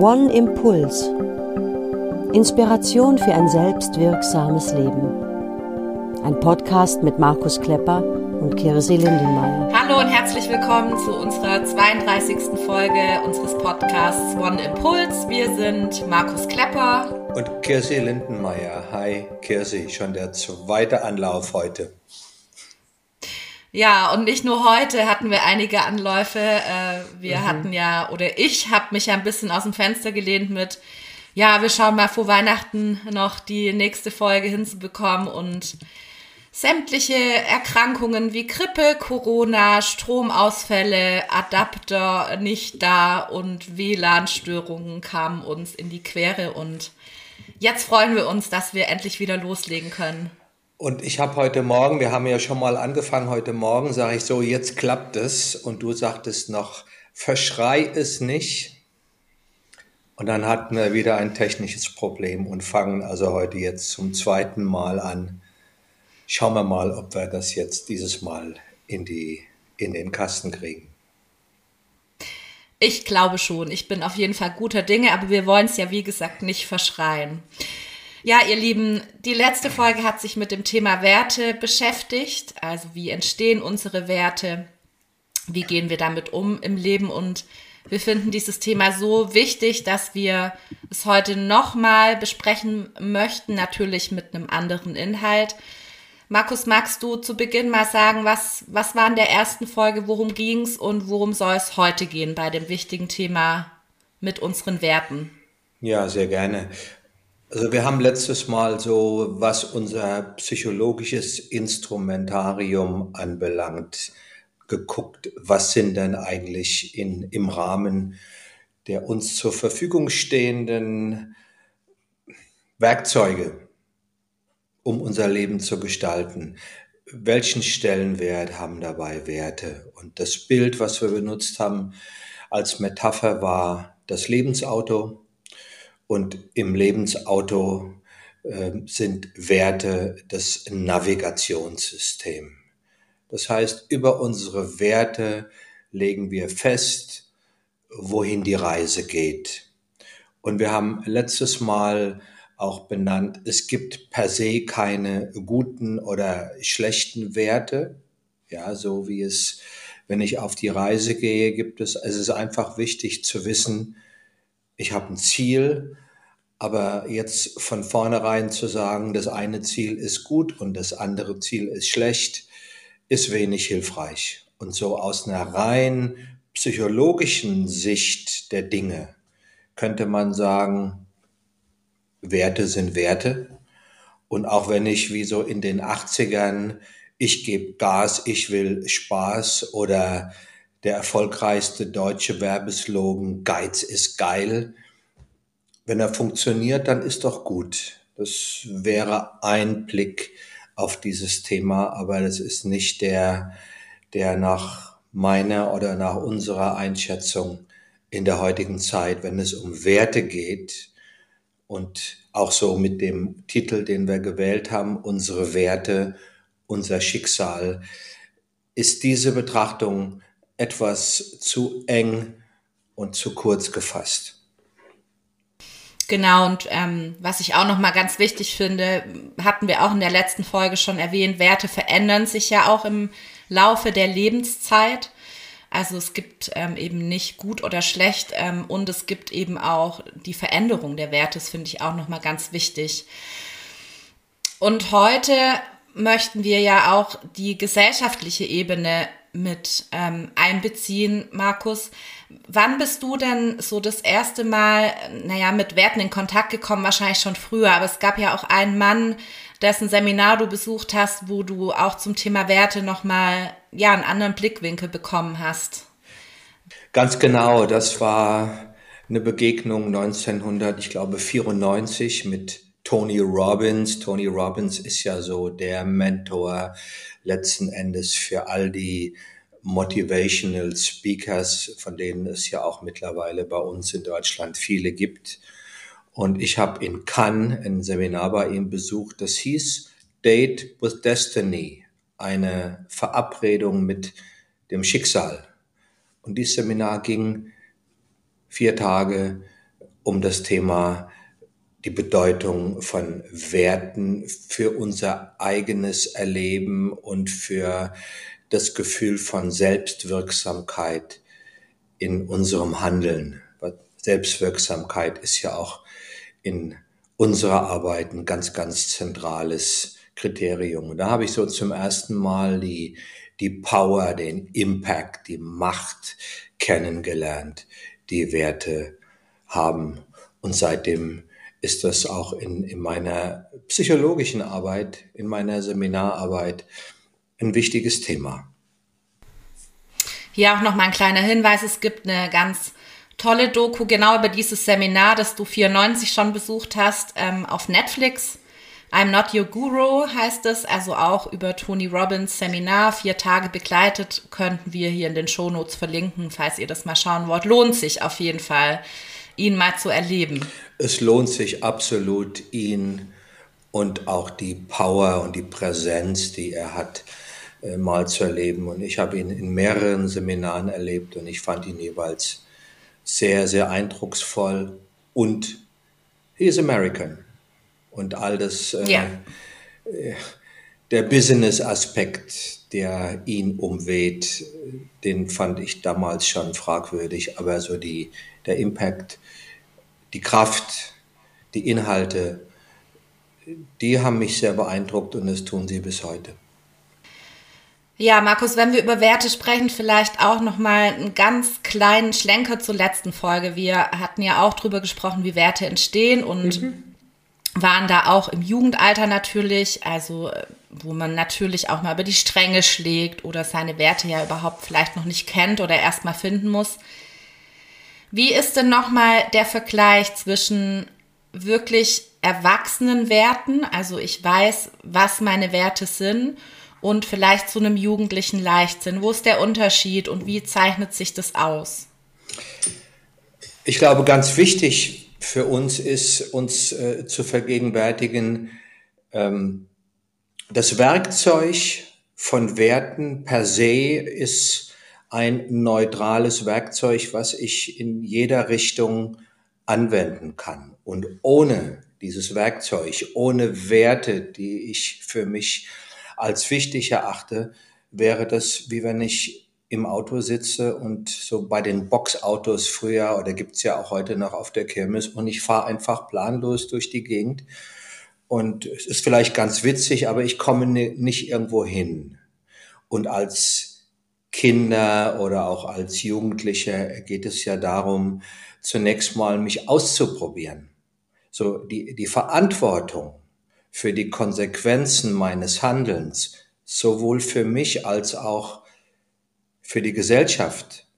One Impuls. Inspiration für ein selbstwirksames Leben. Ein Podcast mit Markus Klepper und Kirsi Lindenmeier. Hallo und herzlich willkommen zu unserer 32. Folge unseres Podcasts One Impuls. Wir sind Markus Klepper und Kirsi Lindenmeier. Hi Kirsi, schon der zweite Anlauf heute. Ja, und nicht nur heute hatten wir einige Anläufe. Äh, wir mhm. hatten ja, oder ich habe mich ja ein bisschen aus dem Fenster gelehnt mit, ja, wir schauen mal vor Weihnachten noch die nächste Folge hinzubekommen und sämtliche Erkrankungen wie Grippe, Corona, Stromausfälle, Adapter nicht da und WLAN-Störungen kamen uns in die Quere und jetzt freuen wir uns, dass wir endlich wieder loslegen können. Und ich habe heute Morgen, wir haben ja schon mal angefangen, heute Morgen sage ich so, jetzt klappt es. Und du sagtest noch, verschrei es nicht. Und dann hatten wir wieder ein technisches Problem und fangen also heute jetzt zum zweiten Mal an. Schauen wir mal, ob wir das jetzt dieses Mal in, die, in den Kasten kriegen. Ich glaube schon. Ich bin auf jeden Fall guter Dinge, aber wir wollen es ja, wie gesagt, nicht verschreien. Ja, ihr Lieben, die letzte Folge hat sich mit dem Thema Werte beschäftigt. Also wie entstehen unsere Werte? Wie gehen wir damit um im Leben? Und wir finden dieses Thema so wichtig, dass wir es heute nochmal besprechen möchten, natürlich mit einem anderen Inhalt. Markus, magst du zu Beginn mal sagen, was, was war in der ersten Folge, worum ging es und worum soll es heute gehen bei dem wichtigen Thema mit unseren Werten? Ja, sehr gerne. Also wir haben letztes Mal so, was unser psychologisches Instrumentarium anbelangt, geguckt, was sind denn eigentlich in, im Rahmen der uns zur Verfügung stehenden Werkzeuge, um unser Leben zu gestalten. Welchen Stellenwert haben dabei Werte? Und das Bild, was wir benutzt haben als Metapher, war das Lebensauto und im Lebensauto äh, sind Werte das Navigationssystem. Das heißt, über unsere Werte legen wir fest, wohin die Reise geht. Und wir haben letztes Mal auch benannt, es gibt per se keine guten oder schlechten Werte. Ja, so wie es, wenn ich auf die Reise gehe, gibt es, es ist einfach wichtig zu wissen, ich habe ein Ziel, aber jetzt von vornherein zu sagen, das eine Ziel ist gut und das andere Ziel ist schlecht, ist wenig hilfreich. Und so aus einer rein psychologischen Sicht der Dinge könnte man sagen, Werte sind Werte. Und auch wenn ich wie so in den 80ern, ich gebe Gas, ich will Spaß oder der erfolgreichste deutsche Werbeslogan Geiz ist geil. Wenn er funktioniert, dann ist doch gut. Das wäre ein Blick auf dieses Thema, aber das ist nicht der, der nach meiner oder nach unserer Einschätzung in der heutigen Zeit, wenn es um Werte geht und auch so mit dem Titel, den wir gewählt haben, unsere Werte, unser Schicksal, ist diese Betrachtung etwas zu eng und zu kurz gefasst. Genau, und ähm, was ich auch nochmal ganz wichtig finde, hatten wir auch in der letzten Folge schon erwähnt, Werte verändern sich ja auch im Laufe der Lebenszeit. Also es gibt ähm, eben nicht gut oder schlecht ähm, und es gibt eben auch die Veränderung der Werte, das finde ich auch nochmal ganz wichtig. Und heute möchten wir ja auch die gesellschaftliche Ebene mit ähm, einbeziehen, Markus. Wann bist du denn so das erste Mal, naja, mit Werten in Kontakt gekommen? Wahrscheinlich schon früher, aber es gab ja auch einen Mann, dessen Seminar du besucht hast, wo du auch zum Thema Werte nochmal, ja, einen anderen Blickwinkel bekommen hast. Ganz genau, das war eine Begegnung 1900, ich glaube 94 mit Tony Robbins. Tony Robbins ist ja so der Mentor letzten Endes für all die Motivational Speakers, von denen es ja auch mittlerweile bei uns in Deutschland viele gibt. Und ich habe in Cannes ein Seminar bei ihm besucht, das hieß Date with Destiny, eine Verabredung mit dem Schicksal. Und dieses Seminar ging vier Tage um das Thema die Bedeutung von Werten für unser eigenes Erleben und für das Gefühl von Selbstwirksamkeit in unserem Handeln. Selbstwirksamkeit ist ja auch in unserer Arbeit ein ganz, ganz zentrales Kriterium. Und da habe ich so zum ersten Mal die, die Power, den Impact, die Macht kennengelernt, die Werte haben. Und seitdem ist das auch in, in meiner psychologischen Arbeit, in meiner Seminararbeit ein wichtiges Thema. Hier auch noch mal ein kleiner Hinweis. Es gibt eine ganz tolle Doku genau über dieses Seminar, das du 94 schon besucht hast, ähm, auf Netflix. I'm Not Your Guru heißt es, also auch über Tony Robbins Seminar, vier Tage begleitet, könnten wir hier in den Shownotes verlinken, falls ihr das mal schauen wollt. Lohnt sich auf jeden Fall ihn mal zu erleben. Es lohnt sich absolut, ihn und auch die Power und die Präsenz, die er hat, äh, mal zu erleben. Und ich habe ihn in mehreren Seminaren erlebt und ich fand ihn jeweils sehr, sehr eindrucksvoll und he is American. Und all das, äh, ja. äh, der Business-Aspekt, der ihn umweht, den fand ich damals schon fragwürdig, aber so die, der Impact, die Kraft, die Inhalte, die haben mich sehr beeindruckt und das tun sie bis heute. Ja, Markus, wenn wir über Werte sprechen, vielleicht auch noch mal einen ganz kleinen Schlenker zur letzten Folge. Wir hatten ja auch drüber gesprochen, wie Werte entstehen und mhm. waren da auch im Jugendalter natürlich, also wo man natürlich auch mal über die Stränge schlägt oder seine Werte ja überhaupt vielleicht noch nicht kennt oder erst mal finden muss. Wie ist denn nochmal der Vergleich zwischen wirklich erwachsenen Werten, also ich weiß, was meine Werte sind, und vielleicht zu einem jugendlichen Leichtsinn? Wo ist der Unterschied und wie zeichnet sich das aus? Ich glaube, ganz wichtig für uns ist, uns äh, zu vergegenwärtigen, ähm, das Werkzeug von Werten per se ist ein neutrales Werkzeug, was ich in jeder Richtung anwenden kann. Und ohne dieses Werkzeug, ohne Werte, die ich für mich als wichtig erachte, wäre das, wie wenn ich im Auto sitze und so bei den Boxautos früher oder gibt's ja auch heute noch auf der Kirmes und ich fahre einfach planlos durch die Gegend und es ist vielleicht ganz witzig, aber ich komme nicht irgendwo hin. Und als Kinder oder auch als Jugendliche geht es ja darum, zunächst mal mich auszuprobieren. So die, die Verantwortung für die Konsequenzen meines Handelns, sowohl für mich als auch für die Gesellschaft,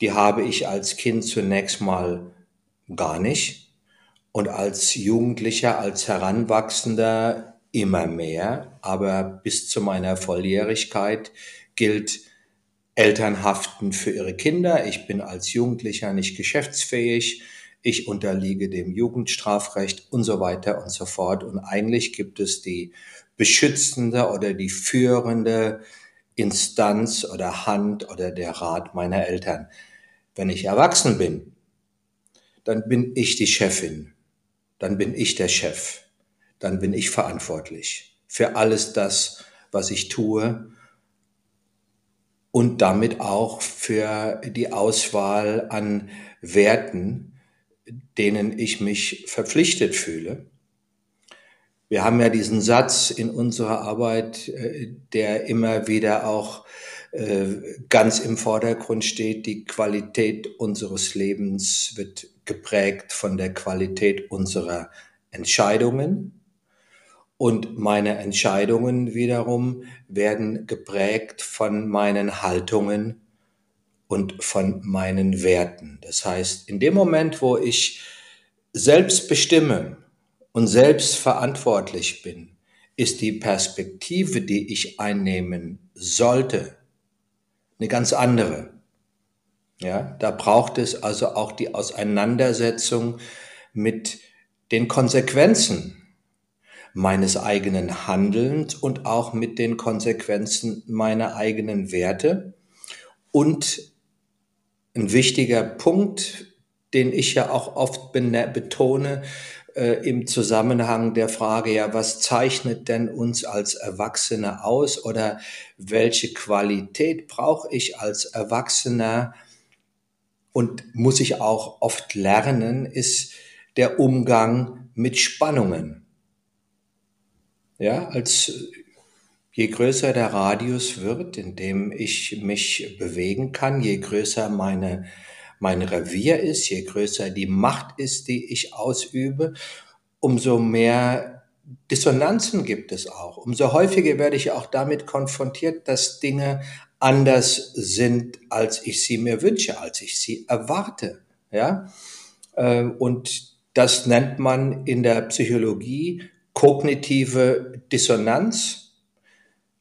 die habe ich als Kind zunächst mal gar nicht und als Jugendlicher, als Heranwachsender immer mehr, aber bis zu meiner Volljährigkeit gilt Eltern haften für ihre Kinder. Ich bin als Jugendlicher nicht geschäftsfähig. Ich unterliege dem Jugendstrafrecht und so weiter und so fort. Und eigentlich gibt es die beschützende oder die führende Instanz oder Hand oder der Rat meiner Eltern. Wenn ich erwachsen bin, dann bin ich die Chefin, dann bin ich der Chef, dann bin ich verantwortlich für alles das, was ich tue und damit auch für die Auswahl an Werten, denen ich mich verpflichtet fühle. Wir haben ja diesen Satz in unserer Arbeit, äh, der immer wieder auch äh, ganz im Vordergrund steht, die Qualität unseres Lebens wird geprägt von der Qualität unserer Entscheidungen. Und meine Entscheidungen wiederum werden geprägt von meinen Haltungen und von meinen Werten. Das heißt, in dem Moment, wo ich selbst bestimme und selbst verantwortlich bin, ist die Perspektive, die ich einnehmen sollte, eine ganz andere. Ja, da braucht es also auch die Auseinandersetzung mit den Konsequenzen meines eigenen Handelns und auch mit den Konsequenzen meiner eigenen Werte. Und ein wichtiger Punkt, den ich ja auch oft betone, äh, im Zusammenhang der Frage, ja, was zeichnet denn uns als Erwachsene aus oder welche Qualität brauche ich als Erwachsener und muss ich auch oft lernen, ist der Umgang mit Spannungen. Ja, als je größer der Radius wird, in dem ich mich bewegen kann, je größer meine mein Revier ist, je größer die Macht ist, die ich ausübe, umso mehr Dissonanzen gibt es auch. Umso häufiger werde ich auch damit konfrontiert, dass Dinge anders sind, als ich sie mir wünsche, als ich sie erwarte. Ja? Ähm, und das nennt man in der Psychologie kognitive Dissonanz.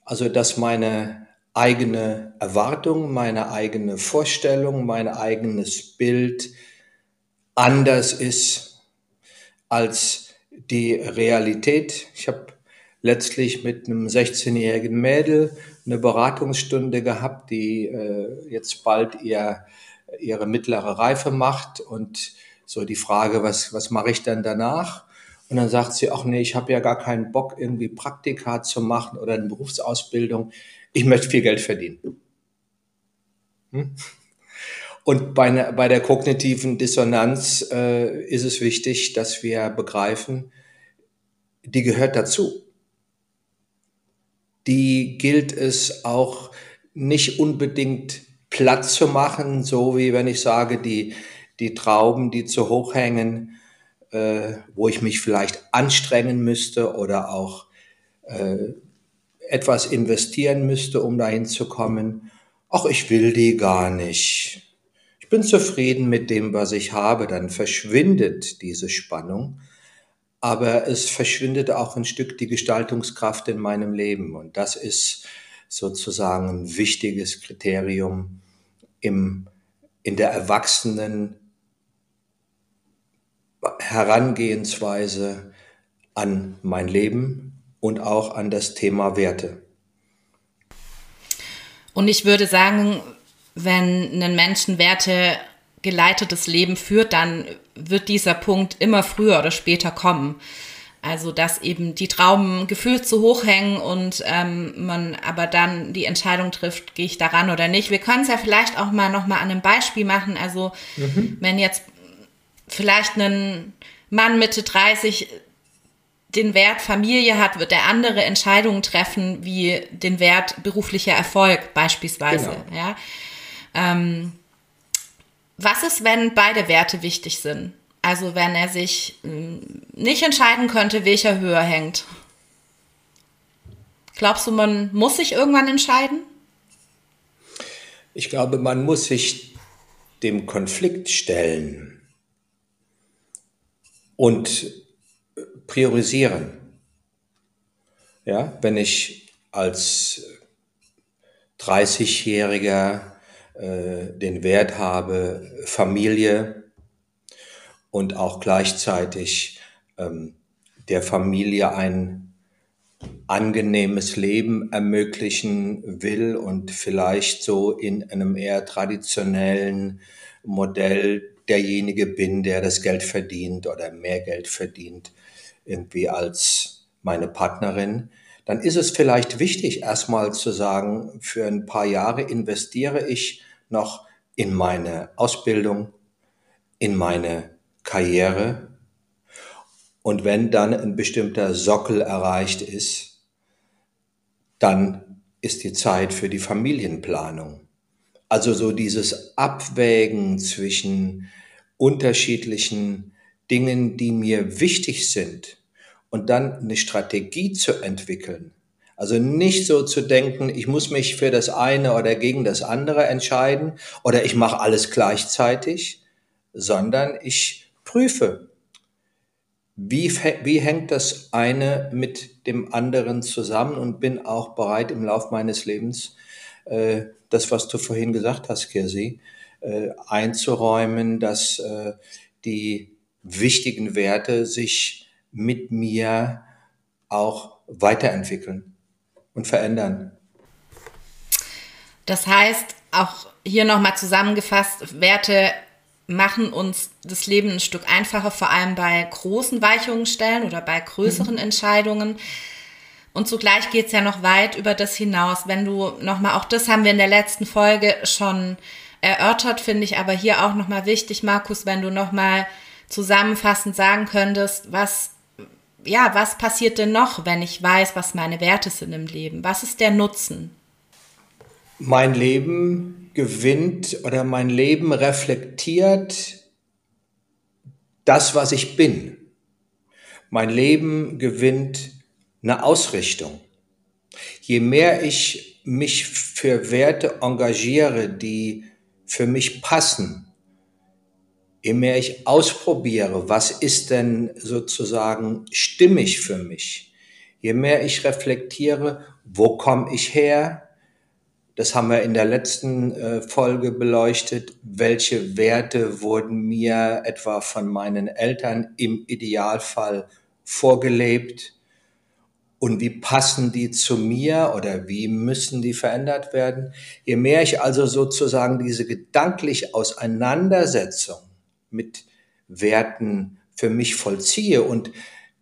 Also, dass meine eigene Erwartung, meine eigene Vorstellung, mein eigenes Bild anders ist als die Realität. Ich habe letztlich mit einem 16-jährigen Mädel eine Beratungsstunde gehabt, die äh, jetzt bald ihr, ihre mittlere Reife macht und so die Frage, was, was mache ich dann danach? Und dann sagt sie, ach nee, ich habe ja gar keinen Bock, irgendwie Praktika zu machen oder eine Berufsausbildung ich möchte viel Geld verdienen. Hm? Und bei, ne, bei der kognitiven Dissonanz äh, ist es wichtig, dass wir begreifen, die gehört dazu. Die gilt es auch nicht unbedingt platt zu machen, so wie wenn ich sage, die, die Trauben, die zu hoch hängen, äh, wo ich mich vielleicht anstrengen müsste oder auch äh, etwas investieren müsste, um dahin zu kommen. Ach, ich will die gar nicht. Ich bin zufrieden mit dem, was ich habe. Dann verschwindet diese Spannung. Aber es verschwindet auch ein Stück die Gestaltungskraft in meinem Leben. Und das ist sozusagen ein wichtiges Kriterium im, in der Erwachsenen Herangehensweise an mein Leben, und auch an das Thema Werte. Und ich würde sagen, wenn ein Menschen Werte geleitetes Leben führt, dann wird dieser Punkt immer früher oder später kommen. Also dass eben die Trauben gefühlt zu hoch hängen und ähm, man aber dann die Entscheidung trifft, gehe ich daran oder nicht. Wir können es ja vielleicht auch mal noch mal an einem Beispiel machen. Also mhm. wenn jetzt vielleicht ein Mann Mitte 30 den Wert Familie hat, wird er andere Entscheidungen treffen, wie den Wert beruflicher Erfolg beispielsweise. Genau. Ja? Ähm, was ist, wenn beide Werte wichtig sind? Also wenn er sich hm, nicht entscheiden könnte, welcher höher hängt. Glaubst du, man muss sich irgendwann entscheiden? Ich glaube, man muss sich dem Konflikt stellen und priorisieren. Ja, wenn ich als 30-Jähriger äh, den Wert habe, Familie und auch gleichzeitig ähm, der Familie ein angenehmes Leben ermöglichen will und vielleicht so in einem eher traditionellen Modell derjenige bin, der das Geld verdient oder mehr Geld verdient, irgendwie als meine Partnerin, dann ist es vielleicht wichtig, erstmal zu sagen, für ein paar Jahre investiere ich noch in meine Ausbildung, in meine Karriere. Und wenn dann ein bestimmter Sockel erreicht ist, dann ist die Zeit für die Familienplanung. Also so dieses Abwägen zwischen unterschiedlichen Dingen, die mir wichtig sind und dann eine Strategie zu entwickeln. Also nicht so zu denken, ich muss mich für das eine oder gegen das andere entscheiden oder ich mache alles gleichzeitig, sondern ich prüfe, wie, wie hängt das eine mit dem anderen zusammen und bin auch bereit im Lauf meines Lebens, äh, das, was du vorhin gesagt hast, Kirsi, einzuräumen, dass äh, die wichtigen Werte sich mit mir auch weiterentwickeln und verändern. Das heißt, auch hier nochmal zusammengefasst, Werte machen uns das Leben ein Stück einfacher, vor allem bei großen Weichungsstellen oder bei größeren mhm. Entscheidungen. Und zugleich geht es ja noch weit über das hinaus. Wenn du nochmal, auch das haben wir in der letzten Folge schon erörtert, finde ich aber hier auch nochmal wichtig, Markus, wenn du nochmal zusammenfassend sagen könntest, was, ja, was passiert denn noch, wenn ich weiß, was meine Werte sind im Leben? Was ist der Nutzen? Mein Leben gewinnt oder mein Leben reflektiert das, was ich bin. Mein Leben gewinnt eine Ausrichtung. Je mehr ich mich für Werte engagiere, die für mich passen, je mehr ich ausprobiere, was ist denn sozusagen stimmig für mich, je mehr ich reflektiere, wo komme ich her, das haben wir in der letzten äh, Folge beleuchtet. Welche Werte wurden mir etwa von meinen Eltern im Idealfall vorgelebt? Und wie passen die zu mir oder wie müssen die verändert werden? Je mehr ich also sozusagen diese gedankliche Auseinandersetzung mit Werten für mich vollziehe und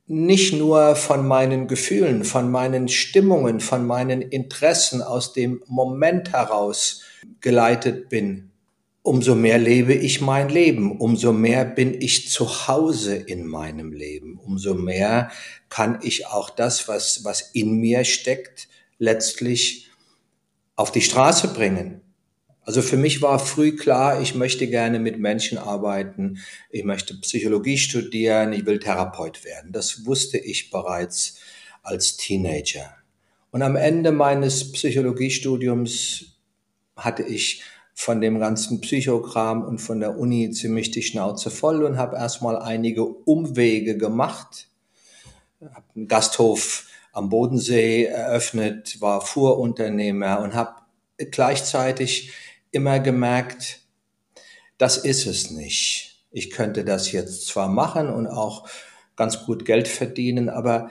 nicht nur von meinen Gefühlen, von meinen Stimmungen, von meinen Interessen aus dem Moment heraus geleitet bin, umso mehr lebe ich mein Leben, umso mehr bin ich zu Hause in meinem Leben, umso mehr kann ich auch das, was, was in mir steckt, letztlich auf die Straße bringen. Also für mich war früh klar, ich möchte gerne mit Menschen arbeiten, ich möchte Psychologie studieren, ich will Therapeut werden. Das wusste ich bereits als Teenager. Und am Ende meines Psychologiestudiums hatte ich von dem ganzen Psychogramm und von der Uni ziemlich die Schnauze voll und habe erstmal einige Umwege gemacht. Habe einen Gasthof am Bodensee eröffnet, war Fuhrunternehmer und habe gleichzeitig immer gemerkt, das ist es nicht. Ich könnte das jetzt zwar machen und auch ganz gut Geld verdienen, aber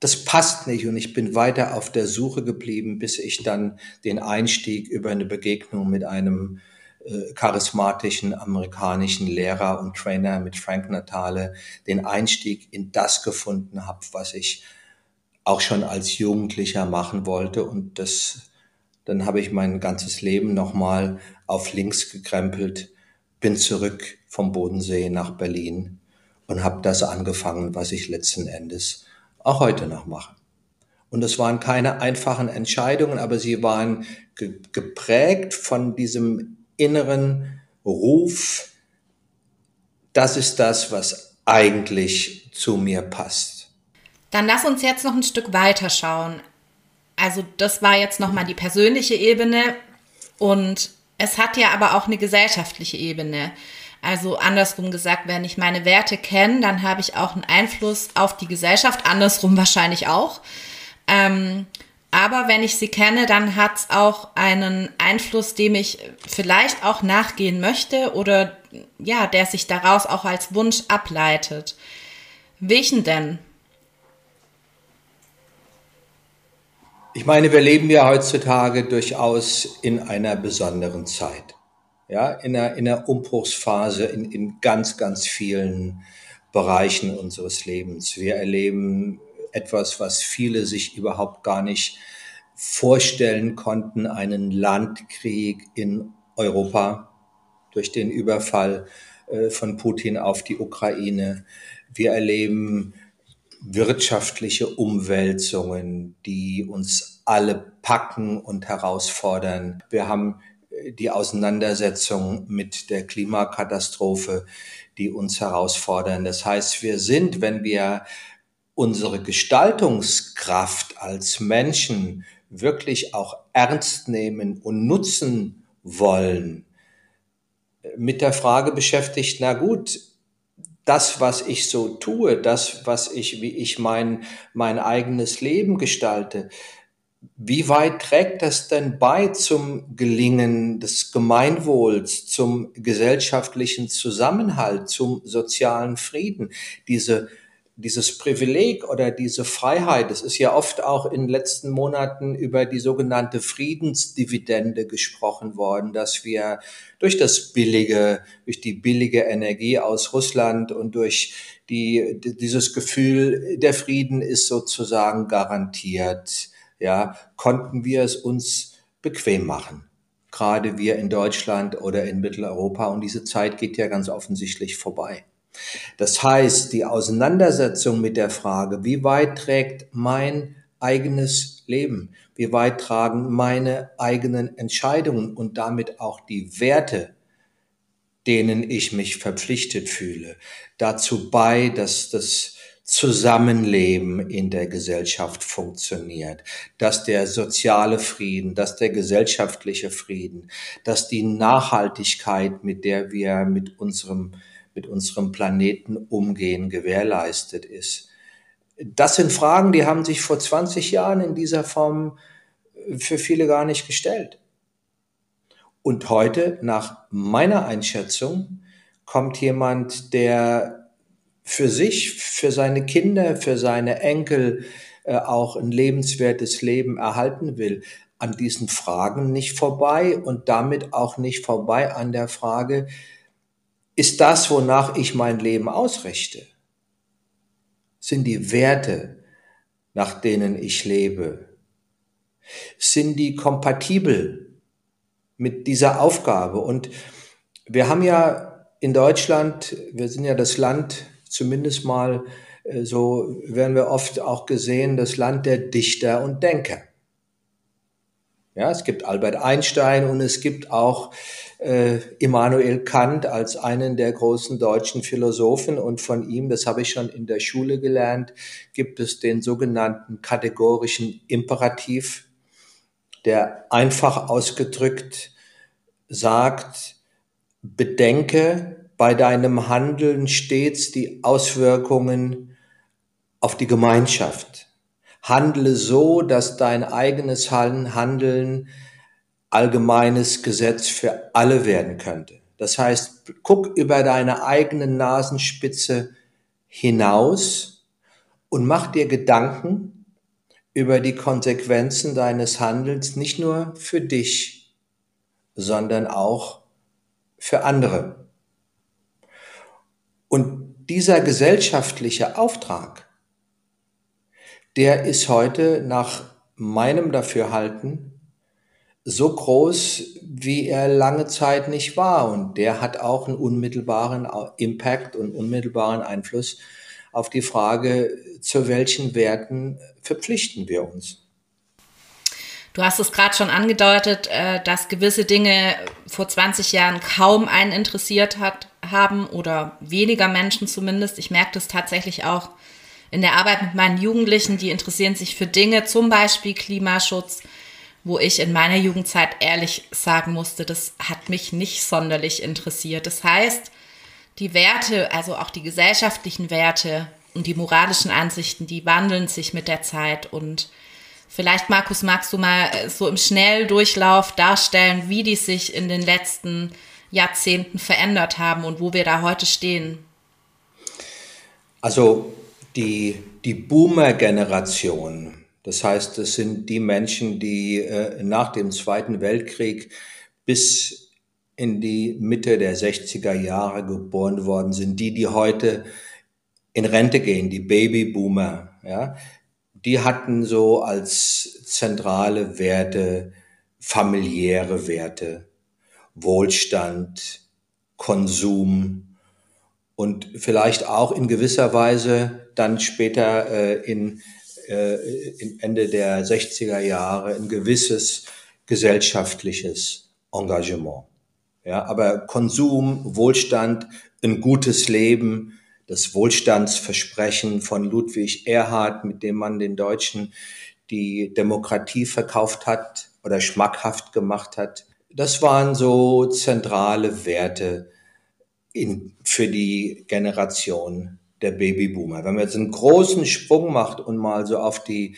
das passt nicht und ich bin weiter auf der Suche geblieben, bis ich dann den Einstieg über eine Begegnung mit einem äh, charismatischen amerikanischen Lehrer und Trainer mit Frank Natale, den Einstieg in das gefunden habe, was ich auch schon als Jugendlicher machen wollte. Und das dann habe ich mein ganzes Leben nochmal auf links gekrempelt, bin zurück vom Bodensee nach Berlin und habe das angefangen, was ich letzten Endes auch heute noch mache. Und es waren keine einfachen Entscheidungen, aber sie waren ge geprägt von diesem inneren Ruf, das ist das, was eigentlich zu mir passt. Dann lass uns jetzt noch ein Stück weiter schauen also das war jetzt nochmal die persönliche Ebene und es hat ja aber auch eine gesellschaftliche Ebene. Also andersrum gesagt, wenn ich meine Werte kenne, dann habe ich auch einen Einfluss auf die Gesellschaft, andersrum wahrscheinlich auch. Ähm, aber wenn ich sie kenne, dann hat es auch einen Einfluss, dem ich vielleicht auch nachgehen möchte oder ja, der sich daraus auch als Wunsch ableitet. Welchen denn? Ich meine, wir leben ja heutzutage durchaus in einer besonderen Zeit. Ja, in einer, in einer Umbruchsphase in, in ganz, ganz vielen Bereichen unseres Lebens. Wir erleben etwas, was viele sich überhaupt gar nicht vorstellen konnten, einen Landkrieg in Europa durch den Überfall äh, von Putin auf die Ukraine. Wir erleben wirtschaftliche Umwälzungen, die uns alle packen und herausfordern. Wir haben die Auseinandersetzung mit der Klimakatastrophe, die uns herausfordern. Das heißt, wir sind, wenn wir unsere Gestaltungskraft als Menschen wirklich auch ernst nehmen und nutzen wollen, mit der Frage beschäftigt, na gut, das, was ich so tue, das, was ich, wie ich mein, mein eigenes Leben gestalte, wie weit trägt das denn bei zum Gelingen des Gemeinwohls, zum gesellschaftlichen Zusammenhalt, zum sozialen Frieden? Diese dieses Privileg oder diese Freiheit, es ist ja oft auch in den letzten Monaten über die sogenannte Friedensdividende gesprochen worden, dass wir durch das billige, durch die billige Energie aus Russland und durch die, dieses Gefühl, der Frieden ist sozusagen garantiert, ja, konnten wir es uns bequem machen. Gerade wir in Deutschland oder in Mitteleuropa. Und diese Zeit geht ja ganz offensichtlich vorbei. Das heißt, die Auseinandersetzung mit der Frage, wie weit trägt mein eigenes Leben, wie weit tragen meine eigenen Entscheidungen und damit auch die Werte, denen ich mich verpflichtet fühle, dazu bei, dass das Zusammenleben in der Gesellschaft funktioniert, dass der soziale Frieden, dass der gesellschaftliche Frieden, dass die Nachhaltigkeit, mit der wir mit unserem mit unserem Planeten umgehen, gewährleistet ist. Das sind Fragen, die haben sich vor 20 Jahren in dieser Form für viele gar nicht gestellt. Und heute, nach meiner Einschätzung, kommt jemand, der für sich, für seine Kinder, für seine Enkel äh, auch ein lebenswertes Leben erhalten will, an diesen Fragen nicht vorbei und damit auch nicht vorbei an der Frage, ist das, wonach ich mein Leben ausrichte? Sind die Werte, nach denen ich lebe, sind die kompatibel mit dieser Aufgabe? Und wir haben ja in Deutschland, wir sind ja das Land, zumindest mal äh, so werden wir oft auch gesehen, das Land der Dichter und Denker. Ja, es gibt Albert Einstein und es gibt auch äh, Immanuel Kant als einen der großen deutschen Philosophen und von ihm, das habe ich schon in der Schule gelernt, gibt es den sogenannten kategorischen Imperativ, der einfach ausgedrückt sagt, bedenke bei deinem Handeln stets die Auswirkungen auf die Gemeinschaft. Handle so, dass dein eigenes Handeln allgemeines Gesetz für alle werden könnte. Das heißt, guck über deine eigene Nasenspitze hinaus und mach dir Gedanken über die Konsequenzen deines Handelns, nicht nur für dich, sondern auch für andere. Und dieser gesellschaftliche Auftrag, der ist heute nach meinem Dafürhalten so groß, wie er lange Zeit nicht war. Und der hat auch einen unmittelbaren Impact und unmittelbaren Einfluss auf die Frage, zu welchen Werten verpflichten wir uns. Du hast es gerade schon angedeutet, äh, dass gewisse Dinge vor 20 Jahren kaum einen interessiert hat, haben oder weniger Menschen zumindest. Ich merke das tatsächlich auch in der Arbeit mit meinen Jugendlichen, die interessieren sich für Dinge, zum Beispiel Klimaschutz, wo ich in meiner Jugendzeit ehrlich sagen musste, das hat mich nicht sonderlich interessiert. Das heißt, die Werte, also auch die gesellschaftlichen Werte und die moralischen Ansichten, die wandeln sich mit der Zeit. Und vielleicht, Markus, magst du mal so im Schnelldurchlauf darstellen, wie die sich in den letzten Jahrzehnten verändert haben und wo wir da heute stehen? Also die, die Boomer-Generation, das heißt, es sind die Menschen, die äh, nach dem Zweiten Weltkrieg bis in die Mitte der 60er Jahre geboren worden sind, die, die heute in Rente gehen, die Babyboomer, ja, die hatten so als zentrale Werte familiäre Werte, Wohlstand, Konsum und vielleicht auch in gewisser Weise dann später äh, in äh, Ende der 60er Jahre ein gewisses gesellschaftliches Engagement. Ja, aber Konsum, Wohlstand, ein gutes Leben, das Wohlstandsversprechen von Ludwig Erhard, mit dem man den Deutschen die Demokratie verkauft hat oder schmackhaft gemacht hat. Das waren so zentrale Werte in, für die Generation der Babyboomer. Wenn man jetzt einen großen Sprung macht und mal so auf die,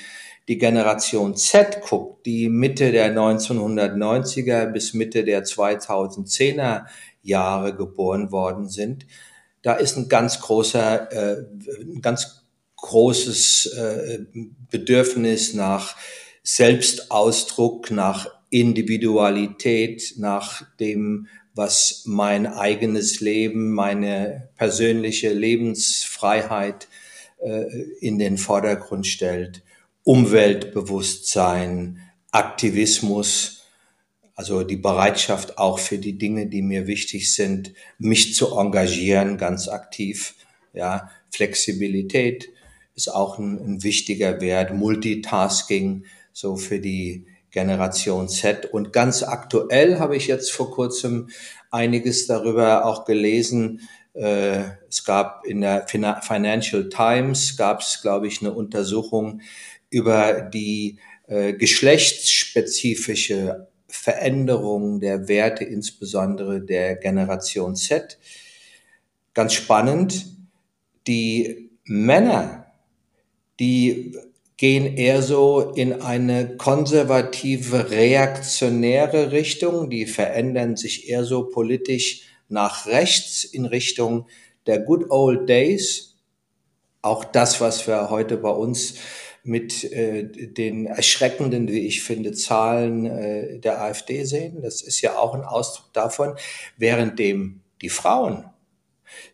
die Generation Z guckt, die Mitte der 1990er bis Mitte der 2010er Jahre geboren worden sind, da ist ein ganz großer, äh, ein ganz großes äh, Bedürfnis nach Selbstausdruck, nach Individualität, nach dem, was mein eigenes Leben, meine persönliche Lebensfreiheit äh, in den Vordergrund stellt. Umweltbewusstsein, Aktivismus, also die Bereitschaft auch für die Dinge, die mir wichtig sind, mich zu engagieren, ganz aktiv. Ja, Flexibilität ist auch ein, ein wichtiger Wert. Multitasking, so für die Generation Z. Und ganz aktuell habe ich jetzt vor kurzem einiges darüber auch gelesen. Äh, es gab in der Financial Times, gab es, glaube ich, eine Untersuchung über die äh, geschlechtsspezifische Veränderung der Werte, insbesondere der Generation Z. Ganz spannend, die Männer, die gehen eher so in eine konservative, reaktionäre Richtung. Die verändern sich eher so politisch nach rechts in Richtung der Good Old Days. Auch das, was wir heute bei uns mit äh, den erschreckenden, wie ich finde, Zahlen äh, der AfD sehen. Das ist ja auch ein Ausdruck davon, währenddem die Frauen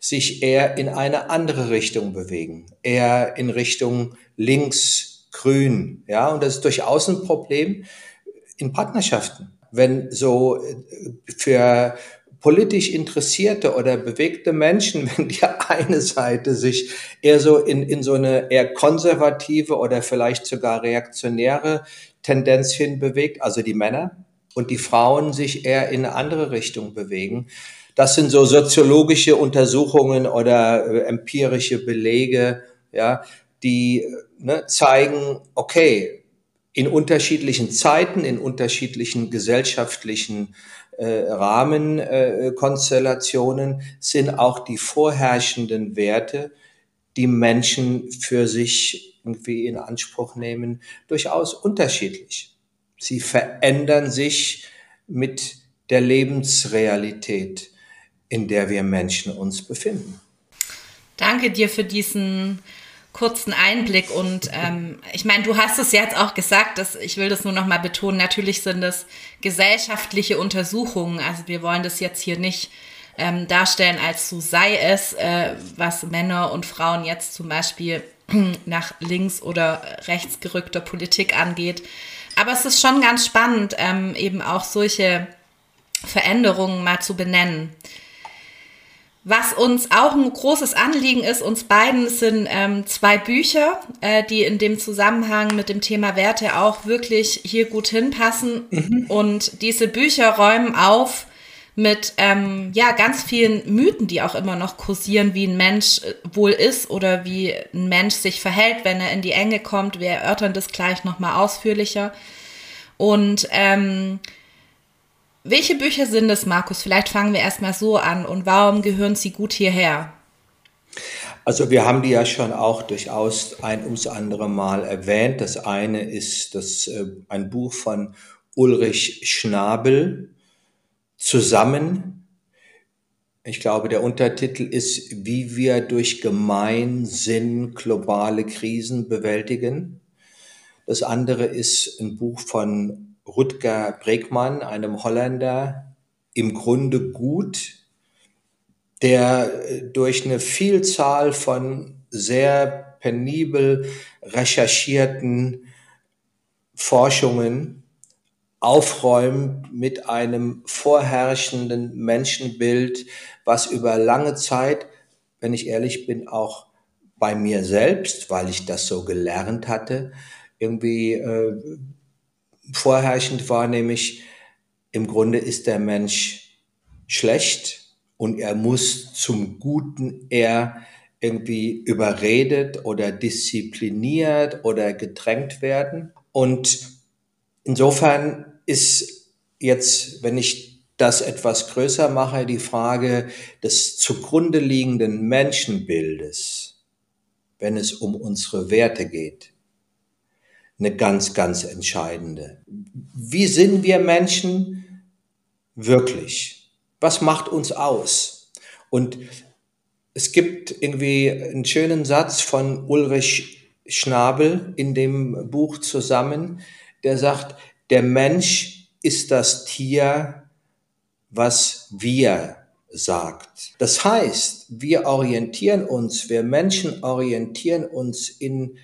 sich eher in eine andere Richtung bewegen, eher in Richtung links, grün. Ja, und das ist durchaus ein Problem in Partnerschaften. Wenn so äh, für politisch interessierte oder bewegte Menschen, wenn die eine Seite sich eher so in, in so eine eher konservative oder vielleicht sogar reaktionäre Tendenz hinbewegt, also die Männer, und die Frauen sich eher in eine andere Richtung bewegen. Das sind so soziologische Untersuchungen oder äh, empirische Belege, ja, die ne, zeigen, okay, in unterschiedlichen Zeiten, in unterschiedlichen gesellschaftlichen äh, Rahmenkonstellationen sind auch die vorherrschenden Werte, die Menschen für sich irgendwie in Anspruch nehmen, durchaus unterschiedlich. Sie verändern sich mit der Lebensrealität, in der wir Menschen uns befinden. Danke dir für diesen kurzen Einblick und ähm, ich meine, du hast es jetzt auch gesagt, dass ich will das nur noch mal betonen. Natürlich sind es gesellschaftliche Untersuchungen. Also wir wollen das jetzt hier nicht ähm, darstellen, als so sei es, äh, was Männer und Frauen jetzt zum Beispiel nach links oder rechts gerückter Politik angeht. Aber es ist schon ganz spannend, ähm, eben auch solche Veränderungen mal zu benennen. Was uns auch ein großes Anliegen ist, uns beiden sind ähm, zwei Bücher, äh, die in dem Zusammenhang mit dem Thema Werte auch wirklich hier gut hinpassen. Mhm. Und diese Bücher räumen auf mit ähm, ja ganz vielen Mythen, die auch immer noch kursieren, wie ein Mensch äh, wohl ist oder wie ein Mensch sich verhält, wenn er in die Enge kommt. Wir erörtern das gleich nochmal ausführlicher. Und ähm, welche Bücher sind es, Markus? Vielleicht fangen wir erstmal so an. Und warum gehören sie gut hierher? Also wir haben die ja schon auch durchaus ein ums andere Mal erwähnt. Das eine ist das, äh, ein Buch von Ulrich Schnabel, Zusammen. Ich glaube, der Untertitel ist, wie wir durch Gemeinsinn globale Krisen bewältigen. Das andere ist ein Buch von Rutger Bregmann, einem Holländer, im Grunde gut, der äh, durch eine Vielzahl von sehr penibel recherchierten Forschungen aufräumt mit einem vorherrschenden Menschenbild, was über lange Zeit, wenn ich ehrlich bin, auch bei mir selbst, weil ich das so gelernt hatte, irgendwie äh, vorherrschend war, nämlich im Grunde ist der Mensch schlecht und er muss zum Guten eher irgendwie überredet oder diszipliniert oder gedrängt werden. Und insofern ist jetzt, wenn ich das etwas größer mache, die Frage des zugrunde liegenden Menschenbildes, wenn es um unsere Werte geht eine ganz, ganz entscheidende. Wie sind wir Menschen wirklich? Was macht uns aus? Und es gibt irgendwie einen schönen Satz von Ulrich Schnabel in dem Buch zusammen, der sagt, der Mensch ist das Tier, was wir sagt. Das heißt, wir orientieren uns, wir Menschen orientieren uns in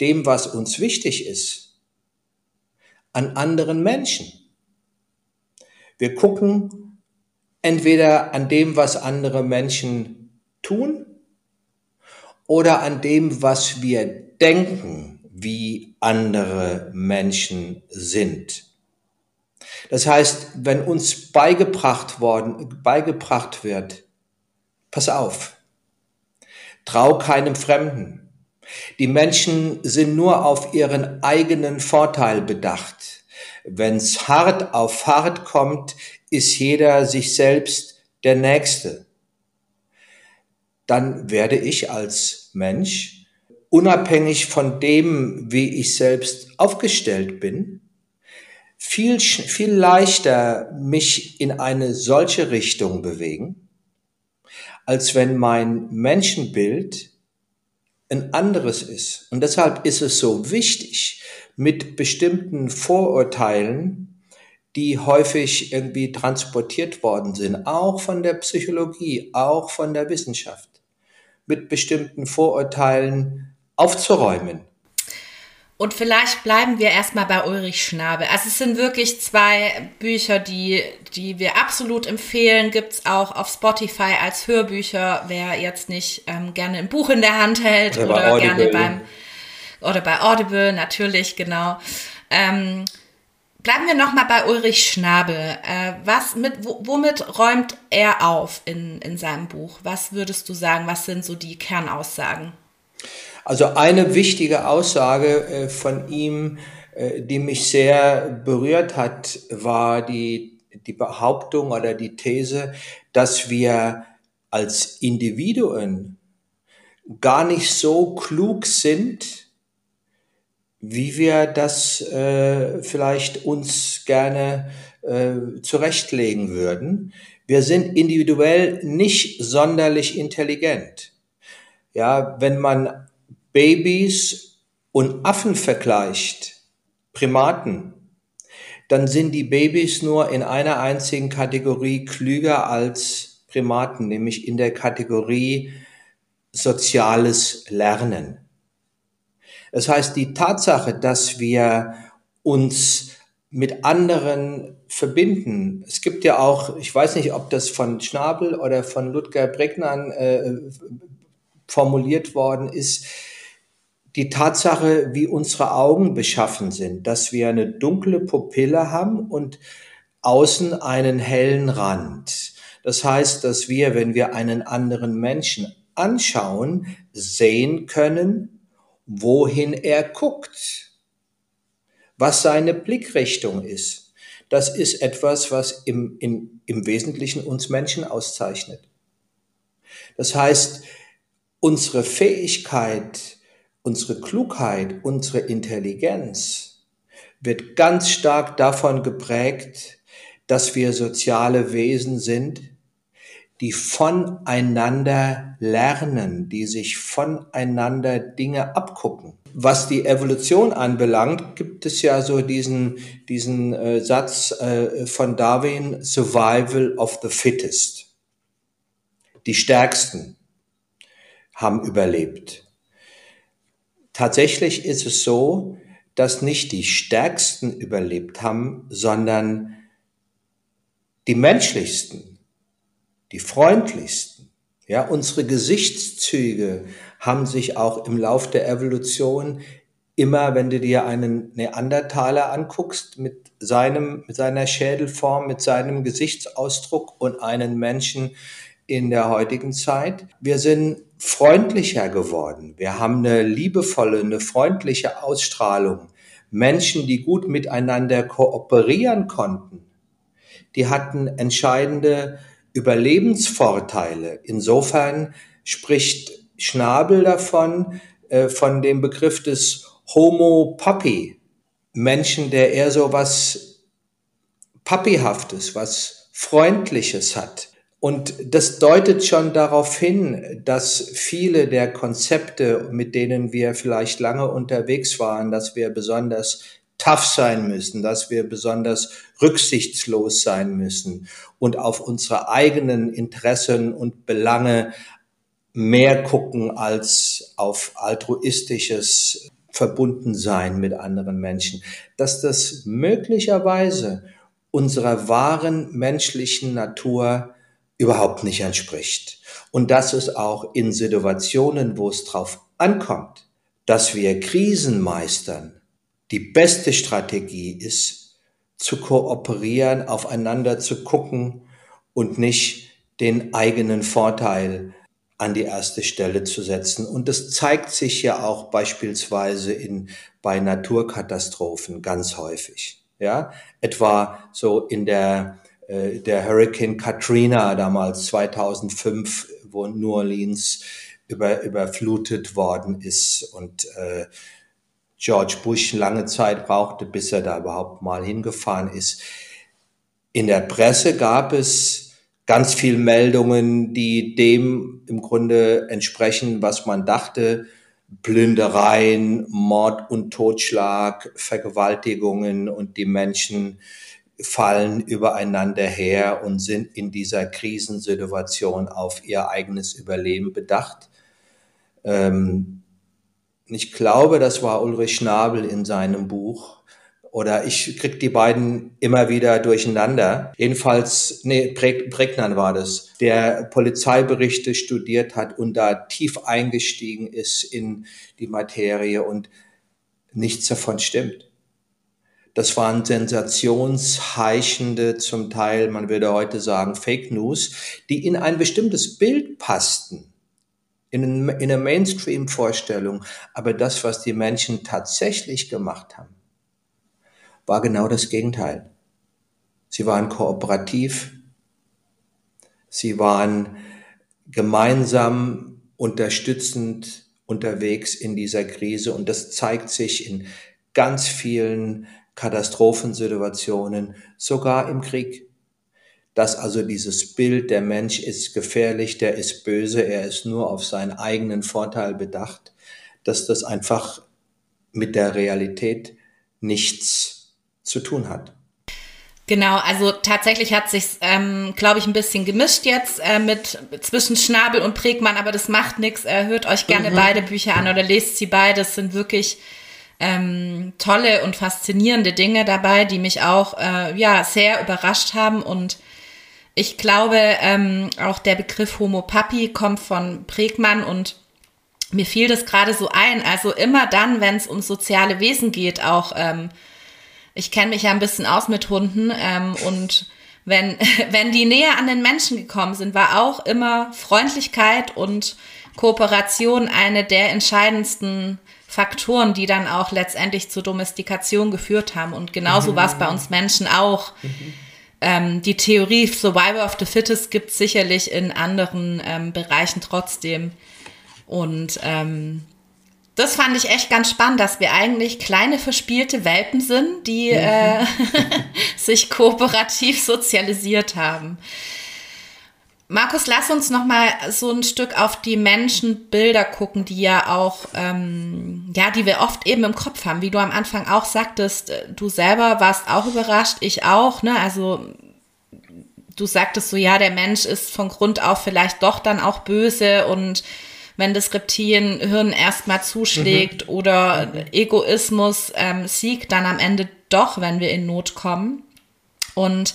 dem, was uns wichtig ist, an anderen Menschen. Wir gucken entweder an dem, was andere Menschen tun, oder an dem, was wir denken, wie andere Menschen sind. Das heißt, wenn uns beigebracht worden, beigebracht wird, pass auf, trau keinem Fremden. Die Menschen sind nur auf ihren eigenen Vorteil bedacht. Wenn's hart auf hart kommt, ist jeder sich selbst der Nächste. Dann werde ich als Mensch, unabhängig von dem, wie ich selbst aufgestellt bin, viel, viel leichter mich in eine solche Richtung bewegen, als wenn mein Menschenbild ein anderes ist. Und deshalb ist es so wichtig, mit bestimmten Vorurteilen, die häufig irgendwie transportiert worden sind, auch von der Psychologie, auch von der Wissenschaft, mit bestimmten Vorurteilen aufzuräumen und vielleicht bleiben wir erstmal bei Ulrich Schnabel. Also es sind wirklich zwei Bücher, die, die wir absolut empfehlen. Gibt's auch auf Spotify als Hörbücher, wer jetzt nicht ähm, gerne ein Buch in der Hand hält oder, oder gerne beim oder bei Audible, natürlich, genau. Ähm, bleiben wir nochmal bei Ulrich Schnabel. Äh, was mit, womit räumt er auf in, in seinem Buch? Was würdest du sagen? Was sind so die Kernaussagen? Also eine wichtige Aussage äh, von ihm, äh, die mich sehr berührt hat, war die, die Behauptung oder die These, dass wir als Individuen gar nicht so klug sind, wie wir das äh, vielleicht uns gerne äh, zurechtlegen würden. Wir sind individuell nicht sonderlich intelligent. Ja, wenn man Babys und Affen vergleicht, Primaten, dann sind die Babys nur in einer einzigen Kategorie klüger als Primaten, nämlich in der Kategorie soziales Lernen. Das heißt, die Tatsache, dass wir uns mit anderen verbinden. Es gibt ja auch, ich weiß nicht, ob das von Schnabel oder von Ludger Bregnan äh, formuliert worden ist, die Tatsache, wie unsere Augen beschaffen sind, dass wir eine dunkle Pupille haben und außen einen hellen Rand. Das heißt, dass wir, wenn wir einen anderen Menschen anschauen, sehen können, wohin er guckt, was seine Blickrichtung ist. Das ist etwas, was im, im, im Wesentlichen uns Menschen auszeichnet. Das heißt, unsere Fähigkeit, unsere Klugheit, unsere Intelligenz wird ganz stark davon geprägt, dass wir soziale Wesen sind, die voneinander lernen, die sich voneinander Dinge abgucken. Was die Evolution anbelangt, gibt es ja so diesen, diesen äh, Satz äh, von Darwin, Survival of the Fittest. Die Stärksten haben überlebt. Tatsächlich ist es so, dass nicht die Stärksten überlebt haben, sondern die menschlichsten, die freundlichsten. Ja, unsere Gesichtszüge haben sich auch im Lauf der Evolution immer, wenn du dir einen Neandertaler anguckst, mit seinem, mit seiner Schädelform, mit seinem Gesichtsausdruck und einen Menschen in der heutigen Zeit. Wir sind freundlicher geworden. Wir haben eine liebevolle, eine freundliche Ausstrahlung. Menschen, die gut miteinander kooperieren konnten, die hatten entscheidende Überlebensvorteile. Insofern spricht Schnabel davon, äh, von dem Begriff des Homo Papi. Menschen, der eher so was Pappihaftes, was Freundliches hat. Und das deutet schon darauf hin, dass viele der Konzepte, mit denen wir vielleicht lange unterwegs waren, dass wir besonders tough sein müssen, dass wir besonders rücksichtslos sein müssen und auf unsere eigenen Interessen und Belange mehr gucken als auf altruistisches Verbundensein mit anderen Menschen, dass das möglicherweise unserer wahren menschlichen Natur überhaupt nicht entspricht. Und dass es auch in Situationen, wo es drauf ankommt, dass wir Krisen meistern, die beste Strategie ist, zu kooperieren, aufeinander zu gucken und nicht den eigenen Vorteil an die erste Stelle zu setzen. Und das zeigt sich ja auch beispielsweise in, bei Naturkatastrophen ganz häufig. Ja, etwa so in der äh, der Hurricane Katrina damals 2005, wo New Orleans über, überflutet worden ist und äh, George Bush lange Zeit brauchte, bis er da überhaupt mal hingefahren ist. In der Presse gab es ganz viel Meldungen, die dem im Grunde entsprechen, was man dachte. Plündereien, Mord und Totschlag, Vergewaltigungen und die Menschen fallen übereinander her und sind in dieser Krisensituation auf ihr eigenes Überleben bedacht. Ähm, ich glaube, das war Ulrich Schnabel in seinem Buch. Oder ich krieg die beiden immer wieder durcheinander. Jedenfalls, nee, Pregnan war das, der Polizeiberichte studiert hat und da tief eingestiegen ist in die Materie und nichts davon stimmt. Das waren sensationsheischende, zum Teil, man würde heute sagen, Fake News, die in ein bestimmtes Bild passten, in, eine Mainstream-Vorstellung. Aber das, was die Menschen tatsächlich gemacht haben, war genau das Gegenteil. Sie waren kooperativ, sie waren gemeinsam unterstützend unterwegs in dieser Krise und das zeigt sich in ganz vielen Katastrophensituationen, sogar im Krieg. Dass also dieses Bild, der Mensch ist gefährlich, der ist böse, er ist nur auf seinen eigenen Vorteil bedacht, dass das einfach mit der Realität nichts zu tun hat. Genau, also tatsächlich hat sich, ähm, glaube ich, ein bisschen gemischt jetzt äh, mit zwischen Schnabel und Prägmann, aber das macht nichts. Äh, hört euch gerne mhm. beide Bücher an oder lest sie beide. Es sind wirklich ähm, tolle und faszinierende Dinge dabei, die mich auch äh, ja sehr überrascht haben und ich glaube, ähm, auch der Begriff Homo Papi kommt von Pregmann und mir fiel das gerade so ein. Also immer dann, wenn es um soziale Wesen geht, auch ähm, ich kenne mich ja ein bisschen aus mit Hunden ähm, und wenn, wenn die näher an den Menschen gekommen sind, war auch immer Freundlichkeit und Kooperation eine der entscheidendsten Faktoren, die dann auch letztendlich zur Domestikation geführt haben. Und genauso mhm. war es bei uns Menschen auch. Mhm. Ähm, die Theorie Survival of the Fittest gibt es sicherlich in anderen ähm, Bereichen trotzdem. Und ähm, das fand ich echt ganz spannend, dass wir eigentlich kleine verspielte Welpen sind, die mhm. äh, sich kooperativ sozialisiert haben. Markus, lass uns noch mal so ein Stück auf die Menschenbilder gucken, die ja auch, ähm, ja, die wir oft eben im Kopf haben. Wie du am Anfang auch sagtest, äh, du selber warst auch überrascht, ich auch, ne? Also du sagtest so, ja, der Mensch ist von Grund auf vielleicht doch dann auch böse und wenn das Reptilienhirn erstmal zuschlägt mhm. oder Egoismus ähm, siegt dann am Ende doch, wenn wir in Not kommen. Und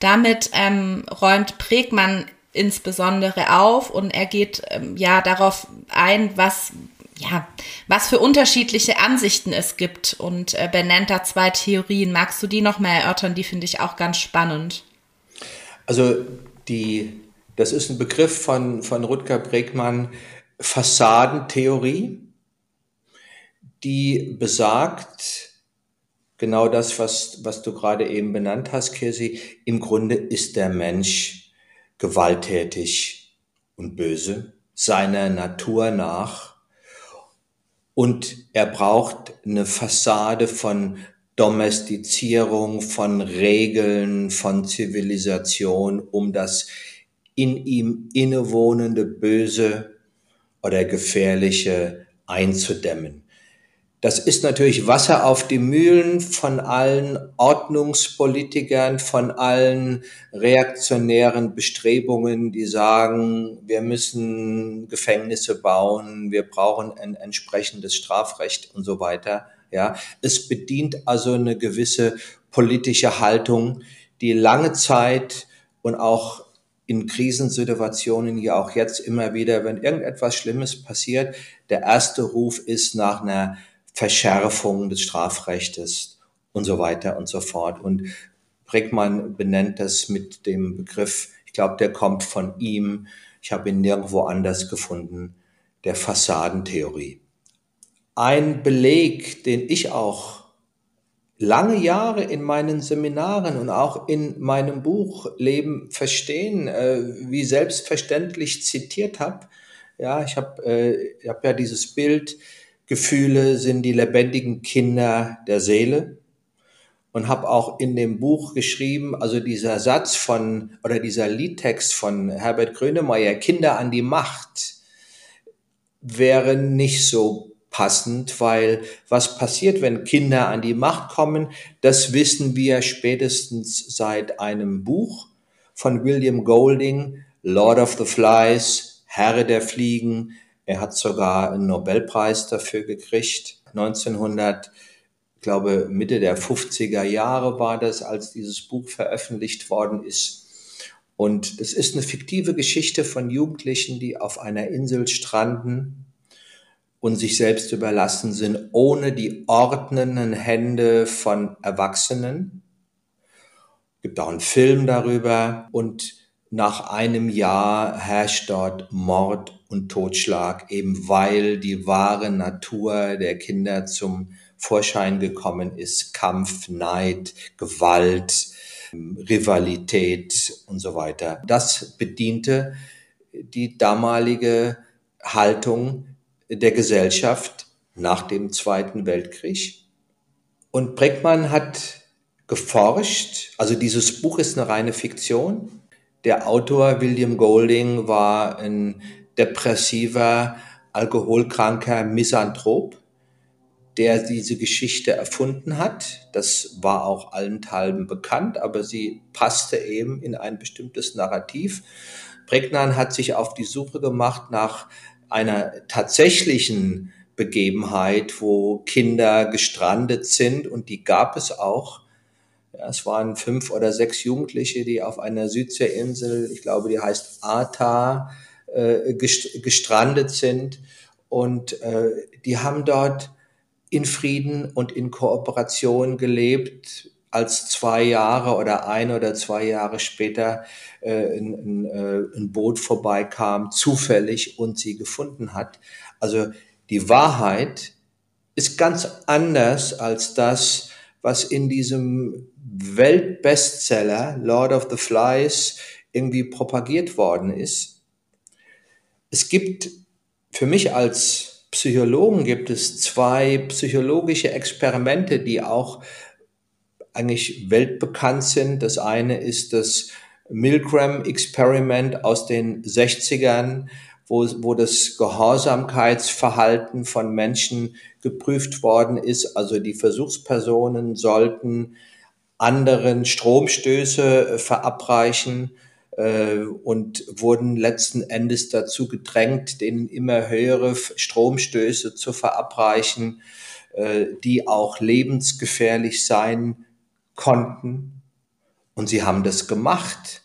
damit ähm, räumt Pregmann insbesondere auf und er geht ähm, ja darauf ein, was ja, was für unterschiedliche Ansichten es gibt und äh, benennt da zwei Theorien. Magst du die noch mal erörtern? Die finde ich auch ganz spannend. Also die, das ist ein Begriff von, von Rutger Bregmann, Fassadentheorie, die besagt, genau das, was, was du gerade eben benannt hast, Kirsi, im Grunde ist der Mensch gewalttätig und böse, seiner Natur nach. Und er braucht eine Fassade von Domestizierung, von Regeln, von Zivilisation, um das in ihm innewohnende Böse oder Gefährliche einzudämmen. Das ist natürlich Wasser auf die Mühlen von allen Ordnungspolitikern, von allen reaktionären Bestrebungen, die sagen, wir müssen Gefängnisse bauen, wir brauchen ein entsprechendes Strafrecht und so weiter. Ja, es bedient also eine gewisse politische Haltung, die lange Zeit und auch in Krisensituationen ja auch jetzt immer wieder, wenn irgendetwas Schlimmes passiert, der erste Ruf ist nach einer Verschärfung des Strafrechtes und so weiter und so fort. Und Brickmann benennt das mit dem Begriff, ich glaube, der kommt von ihm, ich habe ihn nirgendwo anders gefunden, der Fassadentheorie. Ein Beleg, den ich auch lange Jahre in meinen Seminaren und auch in meinem Buch Leben verstehen, äh, wie selbstverständlich zitiert habe. Ja, ich habe äh, ich hab ja dieses Bild, Gefühle sind die lebendigen Kinder der Seele. Und habe auch in dem Buch geschrieben, also dieser Satz von oder dieser Liedtext von Herbert Grönemeyer, Kinder an die Macht, wäre nicht so passend, weil was passiert, wenn Kinder an die Macht kommen, das wissen wir spätestens seit einem Buch von William Golding, Lord of the Flies, Herr der Fliegen, er hat sogar einen Nobelpreis dafür gekriegt. 1900, ich glaube Mitte der 50er Jahre war das, als dieses Buch veröffentlicht worden ist. Und es ist eine fiktive Geschichte von Jugendlichen, die auf einer Insel stranden und sich selbst überlassen sind, ohne die ordnenden Hände von Erwachsenen. Es gibt auch einen Film darüber und nach einem Jahr herrscht dort Mord und Totschlag, eben weil die wahre Natur der Kinder zum Vorschein gekommen ist. Kampf, Neid, Gewalt, Rivalität und so weiter. Das bediente die damalige Haltung der Gesellschaft nach dem Zweiten Weltkrieg. Und Breckmann hat geforscht, also dieses Buch ist eine reine Fiktion. Der Autor William Golding war ein depressiver, alkoholkranker Misanthrop, der diese Geschichte erfunden hat. Das war auch allenthalben bekannt, aber sie passte eben in ein bestimmtes Narrativ. Bregnan hat sich auf die Suche gemacht nach einer tatsächlichen Begebenheit, wo Kinder gestrandet sind und die gab es auch. Es waren fünf oder sechs Jugendliche, die auf einer Südseeinsel, ich glaube, die heißt Ata, äh, gestrandet sind und äh, die haben dort in Frieden und in Kooperation gelebt, als zwei Jahre oder ein oder zwei Jahre später äh, ein, ein, äh, ein Boot vorbeikam, zufällig und sie gefunden hat. Also die Wahrheit ist ganz anders als das, was in diesem Weltbestseller Lord of the Flies irgendwie propagiert worden ist. Es gibt für mich als Psychologen gibt es zwei psychologische Experimente, die auch eigentlich weltbekannt sind. Das eine ist das Milgram-Experiment aus den 60ern, wo, wo das Gehorsamkeitsverhalten von Menschen geprüft worden ist. Also die Versuchspersonen sollten anderen Stromstöße verabreichen und wurden letzten Endes dazu gedrängt, denen immer höhere Stromstöße zu verabreichen, äh, die auch lebensgefährlich sein konnten. Und sie haben das gemacht.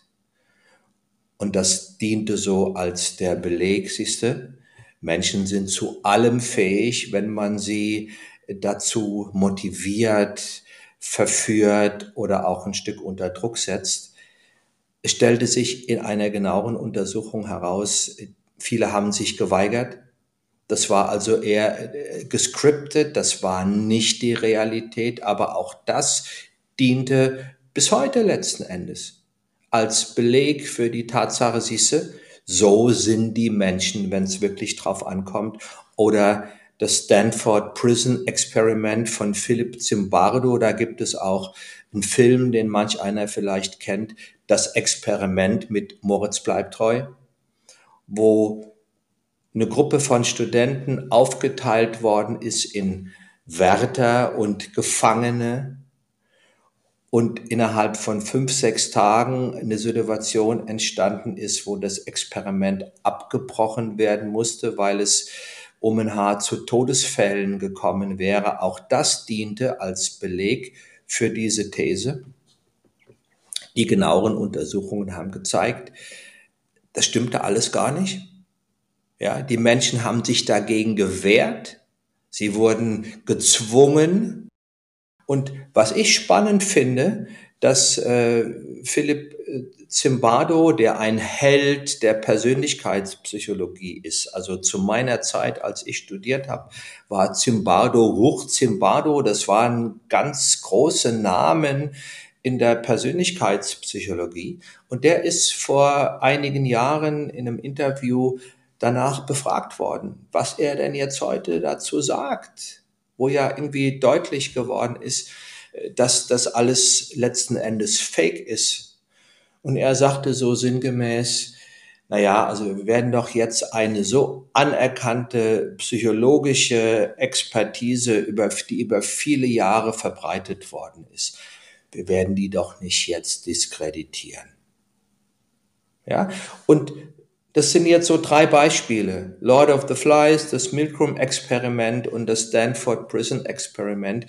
Und das diente so als der Beleg, siehste, Menschen sind zu allem fähig, wenn man sie dazu motiviert, verführt oder auch ein Stück unter Druck setzt. Es stellte sich in einer genaueren Untersuchung heraus, viele haben sich geweigert. Das war also eher äh, gescriptet, das war nicht die Realität, aber auch das diente bis heute letzten Endes als Beleg für die Tatsache, siehste, so sind die Menschen, wenn es wirklich drauf ankommt, oder das Stanford Prison Experiment von Philip Zimbardo. Da gibt es auch einen Film, den manch einer vielleicht kennt, das Experiment mit Moritz Bleibtreu, wo eine Gruppe von Studenten aufgeteilt worden ist in Wärter und Gefangene und innerhalb von fünf, sechs Tagen eine Situation entstanden ist, wo das Experiment abgebrochen werden musste, weil es um ein Haar zu Todesfällen gekommen wäre. Auch das diente als Beleg für diese These. Die genaueren Untersuchungen haben gezeigt, das stimmte alles gar nicht. Ja, die Menschen haben sich dagegen gewehrt. Sie wurden gezwungen. Und was ich spannend finde, dass äh, Philipp äh, Zimbardo, der ein Held der Persönlichkeitspsychologie ist, also zu meiner Zeit, als ich studiert habe, war Zimbardo, Ruch Zimbardo, das waren ganz große Namen in der Persönlichkeitspsychologie. Und der ist vor einigen Jahren in einem Interview danach befragt worden, was er denn jetzt heute dazu sagt, wo ja irgendwie deutlich geworden ist, dass das alles letzten Endes fake ist. Und er sagte so sinngemäß, naja, also wir werden doch jetzt eine so anerkannte psychologische Expertise, über, die über viele Jahre verbreitet worden ist. Wir werden die doch nicht jetzt diskreditieren. Ja, und das sind jetzt so drei Beispiele. Lord of the Flies, das Milgram Experiment und das Stanford Prison Experiment,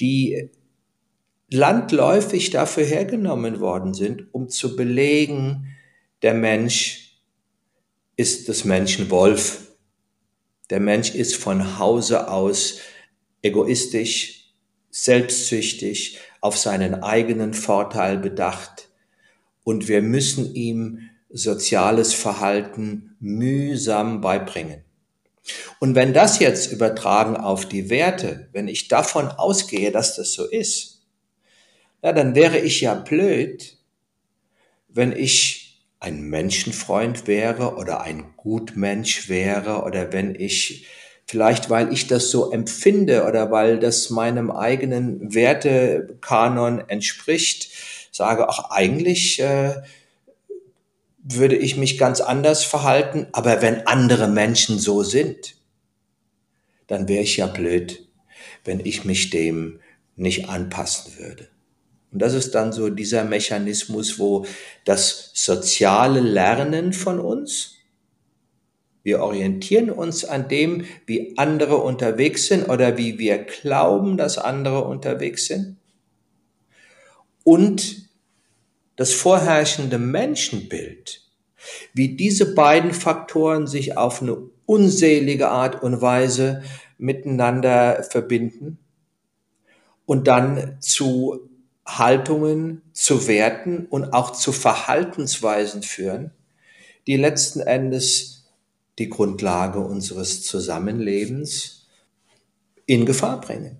die landläufig dafür hergenommen worden sind, um zu belegen, der Mensch ist des Menschen Wolf. Der Mensch ist von Hause aus egoistisch, selbstsüchtig, auf seinen eigenen Vorteil bedacht. Und wir müssen ihm soziales Verhalten mühsam beibringen. Und wenn das jetzt übertragen auf die Werte, wenn ich davon ausgehe, dass das so ist, ja, dann wäre ich ja blöd, wenn ich ein Menschenfreund wäre oder ein Gutmensch wäre oder wenn ich vielleicht, weil ich das so empfinde oder weil das meinem eigenen Wertekanon entspricht, sage, ach eigentlich äh, würde ich mich ganz anders verhalten, aber wenn andere Menschen so sind, dann wäre ich ja blöd, wenn ich mich dem nicht anpassen würde. Und das ist dann so dieser Mechanismus, wo das soziale Lernen von uns, wir orientieren uns an dem, wie andere unterwegs sind oder wie wir glauben, dass andere unterwegs sind. Und das vorherrschende Menschenbild, wie diese beiden Faktoren sich auf eine unselige Art und Weise miteinander verbinden und dann zu Haltungen zu Werten und auch zu Verhaltensweisen führen, die letzten Endes die Grundlage unseres Zusammenlebens in Gefahr bringen.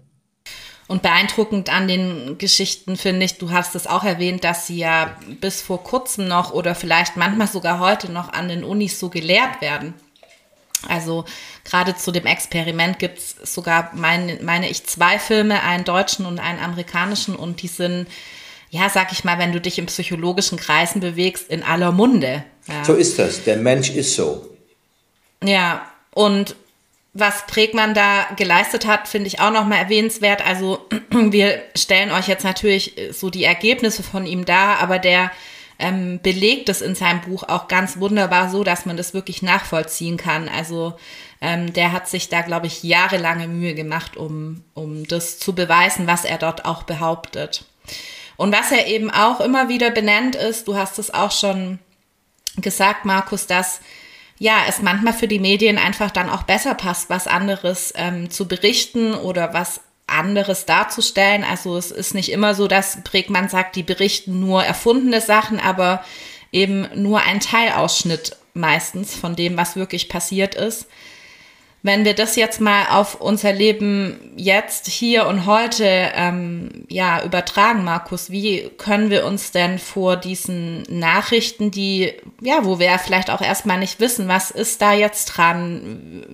Und beeindruckend an den Geschichten finde ich, du hast es auch erwähnt, dass sie ja bis vor kurzem noch oder vielleicht manchmal sogar heute noch an den Unis so gelehrt werden. Also gerade zu dem Experiment gibt es sogar, meine, meine ich, zwei Filme, einen deutschen und einen amerikanischen und die sind, ja, sag ich mal, wenn du dich in psychologischen Kreisen bewegst, in aller Munde. Ja. So ist das, der Mensch ist so. Ja, und was Prägmann da geleistet hat, finde ich auch nochmal erwähnenswert. Also wir stellen euch jetzt natürlich so die Ergebnisse von ihm dar, aber der ähm, belegt es in seinem Buch auch ganz wunderbar so, dass man das wirklich nachvollziehen kann. Also ähm, der hat sich da, glaube ich, jahrelange Mühe gemacht, um, um das zu beweisen, was er dort auch behauptet. Und was er eben auch immer wieder benennt ist, du hast es auch schon gesagt, Markus, dass ja, es manchmal für die Medien einfach dann auch besser passt, was anderes ähm, zu berichten oder was anderes darzustellen. Also es ist nicht immer so, dass Bregmann sagt, die berichten nur erfundene Sachen, aber eben nur ein Teilausschnitt meistens von dem, was wirklich passiert ist. Wenn wir das jetzt mal auf unser Leben jetzt, hier und heute ähm, ja, übertragen, Markus, wie können wir uns denn vor diesen Nachrichten, die, ja, wo wir vielleicht auch erstmal nicht wissen, was ist da jetzt dran,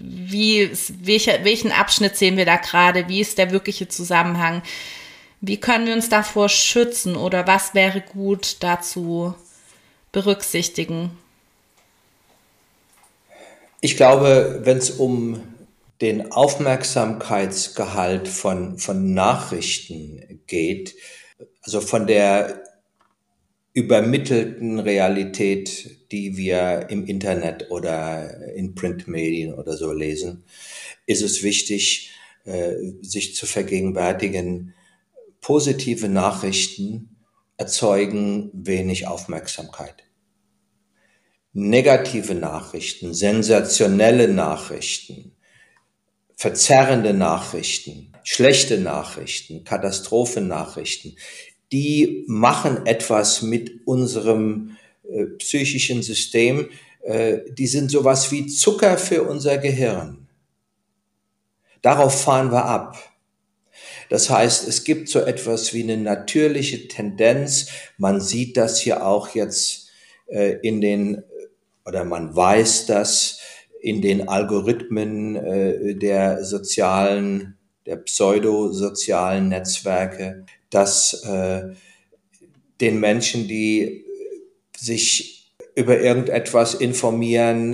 wie, welche, welchen Abschnitt sehen wir da gerade? Wie ist der wirkliche Zusammenhang? Wie können wir uns davor schützen oder was wäre gut dazu berücksichtigen? Ich glaube, wenn es um den Aufmerksamkeitsgehalt von, von Nachrichten geht, also von der übermittelten Realität, die wir im Internet oder in Printmedien oder so lesen, ist es wichtig, äh, sich zu vergegenwärtigen, positive Nachrichten erzeugen wenig Aufmerksamkeit. Negative Nachrichten, sensationelle Nachrichten, verzerrende Nachrichten, schlechte Nachrichten, Katastrophennachrichten, die machen etwas mit unserem äh, psychischen System. Äh, die sind sowas wie Zucker für unser Gehirn. Darauf fahren wir ab. Das heißt, es gibt so etwas wie eine natürliche Tendenz. Man sieht das hier auch jetzt äh, in den, oder man weiß das in den Algorithmen äh, der sozialen, der pseudosozialen Netzwerke, dass äh, den Menschen, die sich über irgendetwas informieren,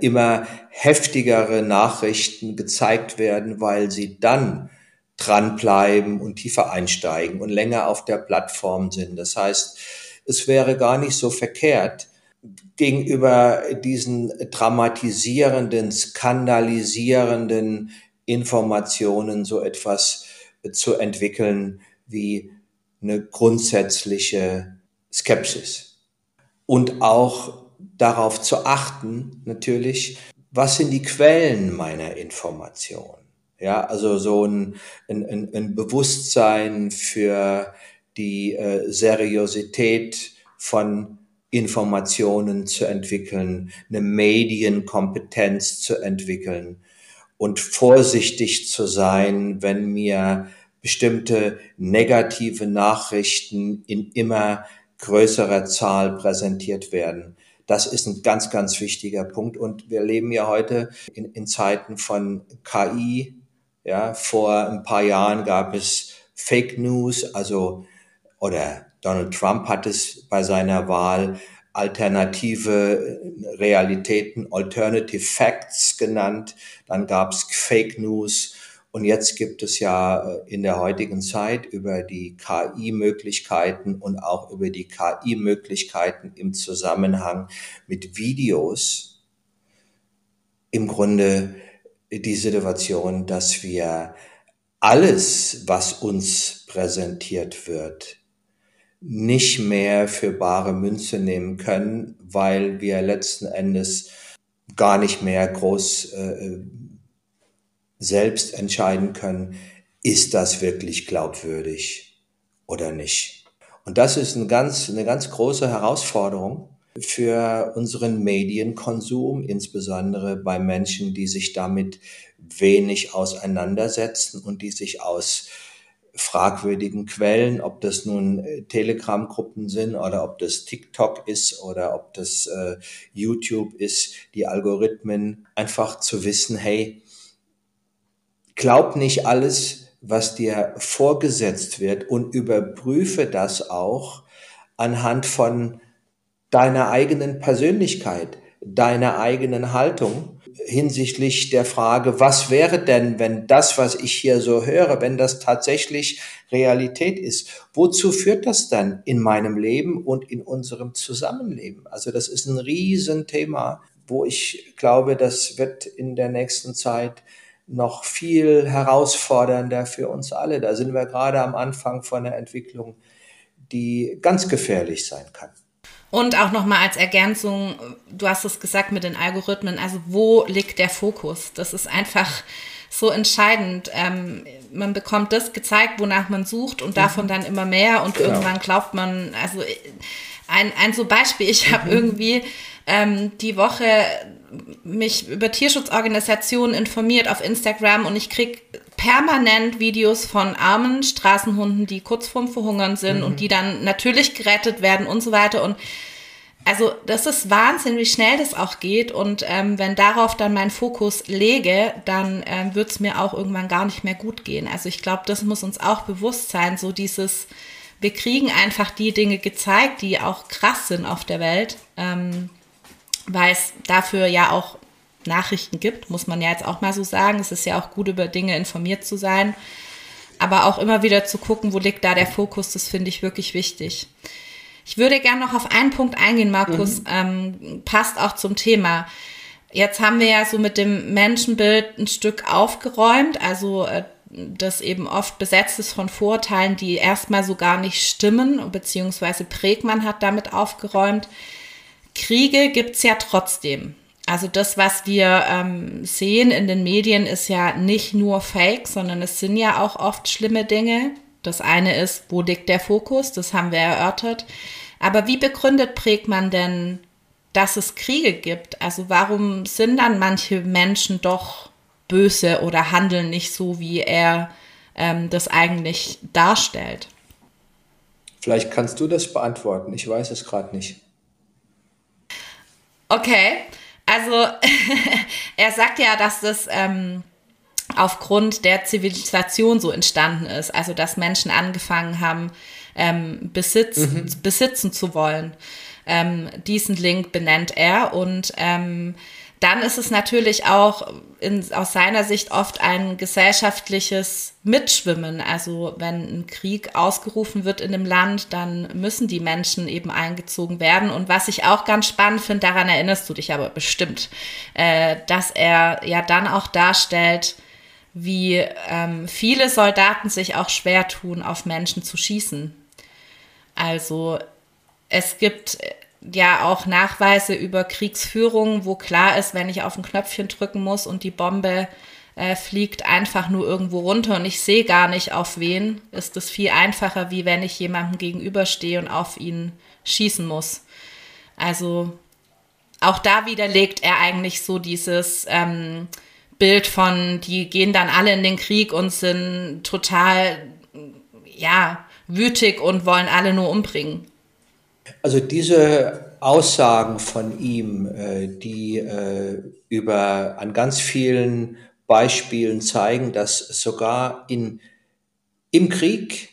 immer heftigere Nachrichten gezeigt werden, weil sie dann dranbleiben und tiefer einsteigen und länger auf der Plattform sind. Das heißt, es wäre gar nicht so verkehrt, gegenüber diesen dramatisierenden, skandalisierenden Informationen so etwas zu entwickeln wie eine grundsätzliche Skepsis. Und auch darauf zu achten, natürlich, was sind die Quellen meiner Information? Ja, also so ein, ein, ein Bewusstsein für die äh, Seriosität von Informationen zu entwickeln, eine Medienkompetenz zu entwickeln und vorsichtig zu sein, wenn mir bestimmte negative Nachrichten in immer größerer Zahl präsentiert werden. Das ist ein ganz, ganz wichtiger Punkt. Und wir leben ja heute in, in Zeiten von KI, ja, vor ein paar Jahren gab es Fake News, also, oder Donald Trump hat es bei seiner Wahl alternative Realitäten, Alternative Facts genannt. Dann gab es Fake News. Und jetzt gibt es ja äh, in der heutigen Zeit über die KI-Möglichkeiten und auch über die KI-Möglichkeiten im Zusammenhang mit Videos im Grunde die Situation, dass wir alles, was uns präsentiert wird, nicht mehr für bare Münze nehmen können, weil wir letzten Endes gar nicht mehr groß äh, selbst entscheiden können, ist das wirklich glaubwürdig oder nicht. Und das ist eine ganz, eine ganz große Herausforderung, für unseren Medienkonsum, insbesondere bei Menschen, die sich damit wenig auseinandersetzen und die sich aus fragwürdigen Quellen, ob das nun äh, Telegram-Gruppen sind oder ob das TikTok ist oder ob das äh, YouTube ist, die Algorithmen, einfach zu wissen, hey, glaub nicht alles, was dir vorgesetzt wird und überprüfe das auch anhand von deiner eigenen Persönlichkeit, deiner eigenen Haltung hinsichtlich der Frage, was wäre denn, wenn das, was ich hier so höre, wenn das tatsächlich Realität ist, wozu führt das dann in meinem Leben und in unserem Zusammenleben? Also das ist ein Riesenthema, wo ich glaube, das wird in der nächsten Zeit noch viel herausfordernder für uns alle. Da sind wir gerade am Anfang von einer Entwicklung, die ganz gefährlich sein kann. Und auch nochmal als Ergänzung, du hast es gesagt mit den Algorithmen, also wo liegt der Fokus? Das ist einfach so entscheidend. Ähm, man bekommt das gezeigt, wonach man sucht und davon mhm. dann immer mehr und genau. irgendwann glaubt man, also ein, ein so Beispiel, ich habe mhm. irgendwie ähm, die Woche mich über Tierschutzorganisationen informiert auf Instagram und ich krieg permanent Videos von armen Straßenhunden, die kurz vorm Verhungern sind mhm. und die dann natürlich gerettet werden und so weiter. Und also das ist Wahnsinn, wie schnell das auch geht. Und ähm, wenn darauf dann mein Fokus lege, dann ähm, wird es mir auch irgendwann gar nicht mehr gut gehen. Also ich glaube, das muss uns auch bewusst sein, so dieses, wir kriegen einfach die Dinge gezeigt, die auch krass sind auf der Welt, ähm, weil es dafür ja auch Nachrichten gibt, muss man ja jetzt auch mal so sagen. Es ist ja auch gut, über Dinge informiert zu sein. Aber auch immer wieder zu gucken, wo liegt da der Fokus, das finde ich wirklich wichtig. Ich würde gerne noch auf einen Punkt eingehen, Markus, mhm. ähm, passt auch zum Thema. Jetzt haben wir ja so mit dem Menschenbild ein Stück aufgeräumt, also äh, das eben oft besetzt ist von Vorurteilen, die erstmal so gar nicht stimmen, beziehungsweise Prägmann hat damit aufgeräumt. Kriege gibt's ja trotzdem. Also das, was wir ähm, sehen in den Medien, ist ja nicht nur Fake, sondern es sind ja auch oft schlimme Dinge. Das eine ist, wo liegt der Fokus? Das haben wir erörtert. Aber wie begründet prägt man denn, dass es Kriege gibt? Also warum sind dann manche Menschen doch böse oder handeln nicht so, wie er ähm, das eigentlich darstellt? Vielleicht kannst du das beantworten. Ich weiß es gerade nicht. Okay, also er sagt ja, dass das ähm, aufgrund der Zivilisation so entstanden ist. Also dass Menschen angefangen haben, ähm, Besitz, mhm. besitzen zu wollen. Ähm, diesen Link benennt er und ähm, dann ist es natürlich auch in, aus seiner Sicht oft ein gesellschaftliches Mitschwimmen. Also wenn ein Krieg ausgerufen wird in einem Land, dann müssen die Menschen eben eingezogen werden. Und was ich auch ganz spannend finde, daran erinnerst du dich aber bestimmt, äh, dass er ja dann auch darstellt, wie ähm, viele Soldaten sich auch schwer tun, auf Menschen zu schießen. Also es gibt ja auch Nachweise über Kriegsführung, wo klar ist, wenn ich auf ein Knöpfchen drücken muss und die Bombe äh, fliegt einfach nur irgendwo runter und ich sehe gar nicht auf wen, ist das viel einfacher, wie wenn ich jemandem gegenüberstehe und auf ihn schießen muss. Also auch da widerlegt er eigentlich so dieses ähm, Bild von, die gehen dann alle in den Krieg und sind total, ja, wütig und wollen alle nur umbringen. Also diese Aussagen von ihm, äh, die äh, über an ganz vielen Beispielen zeigen, dass sogar in, im Krieg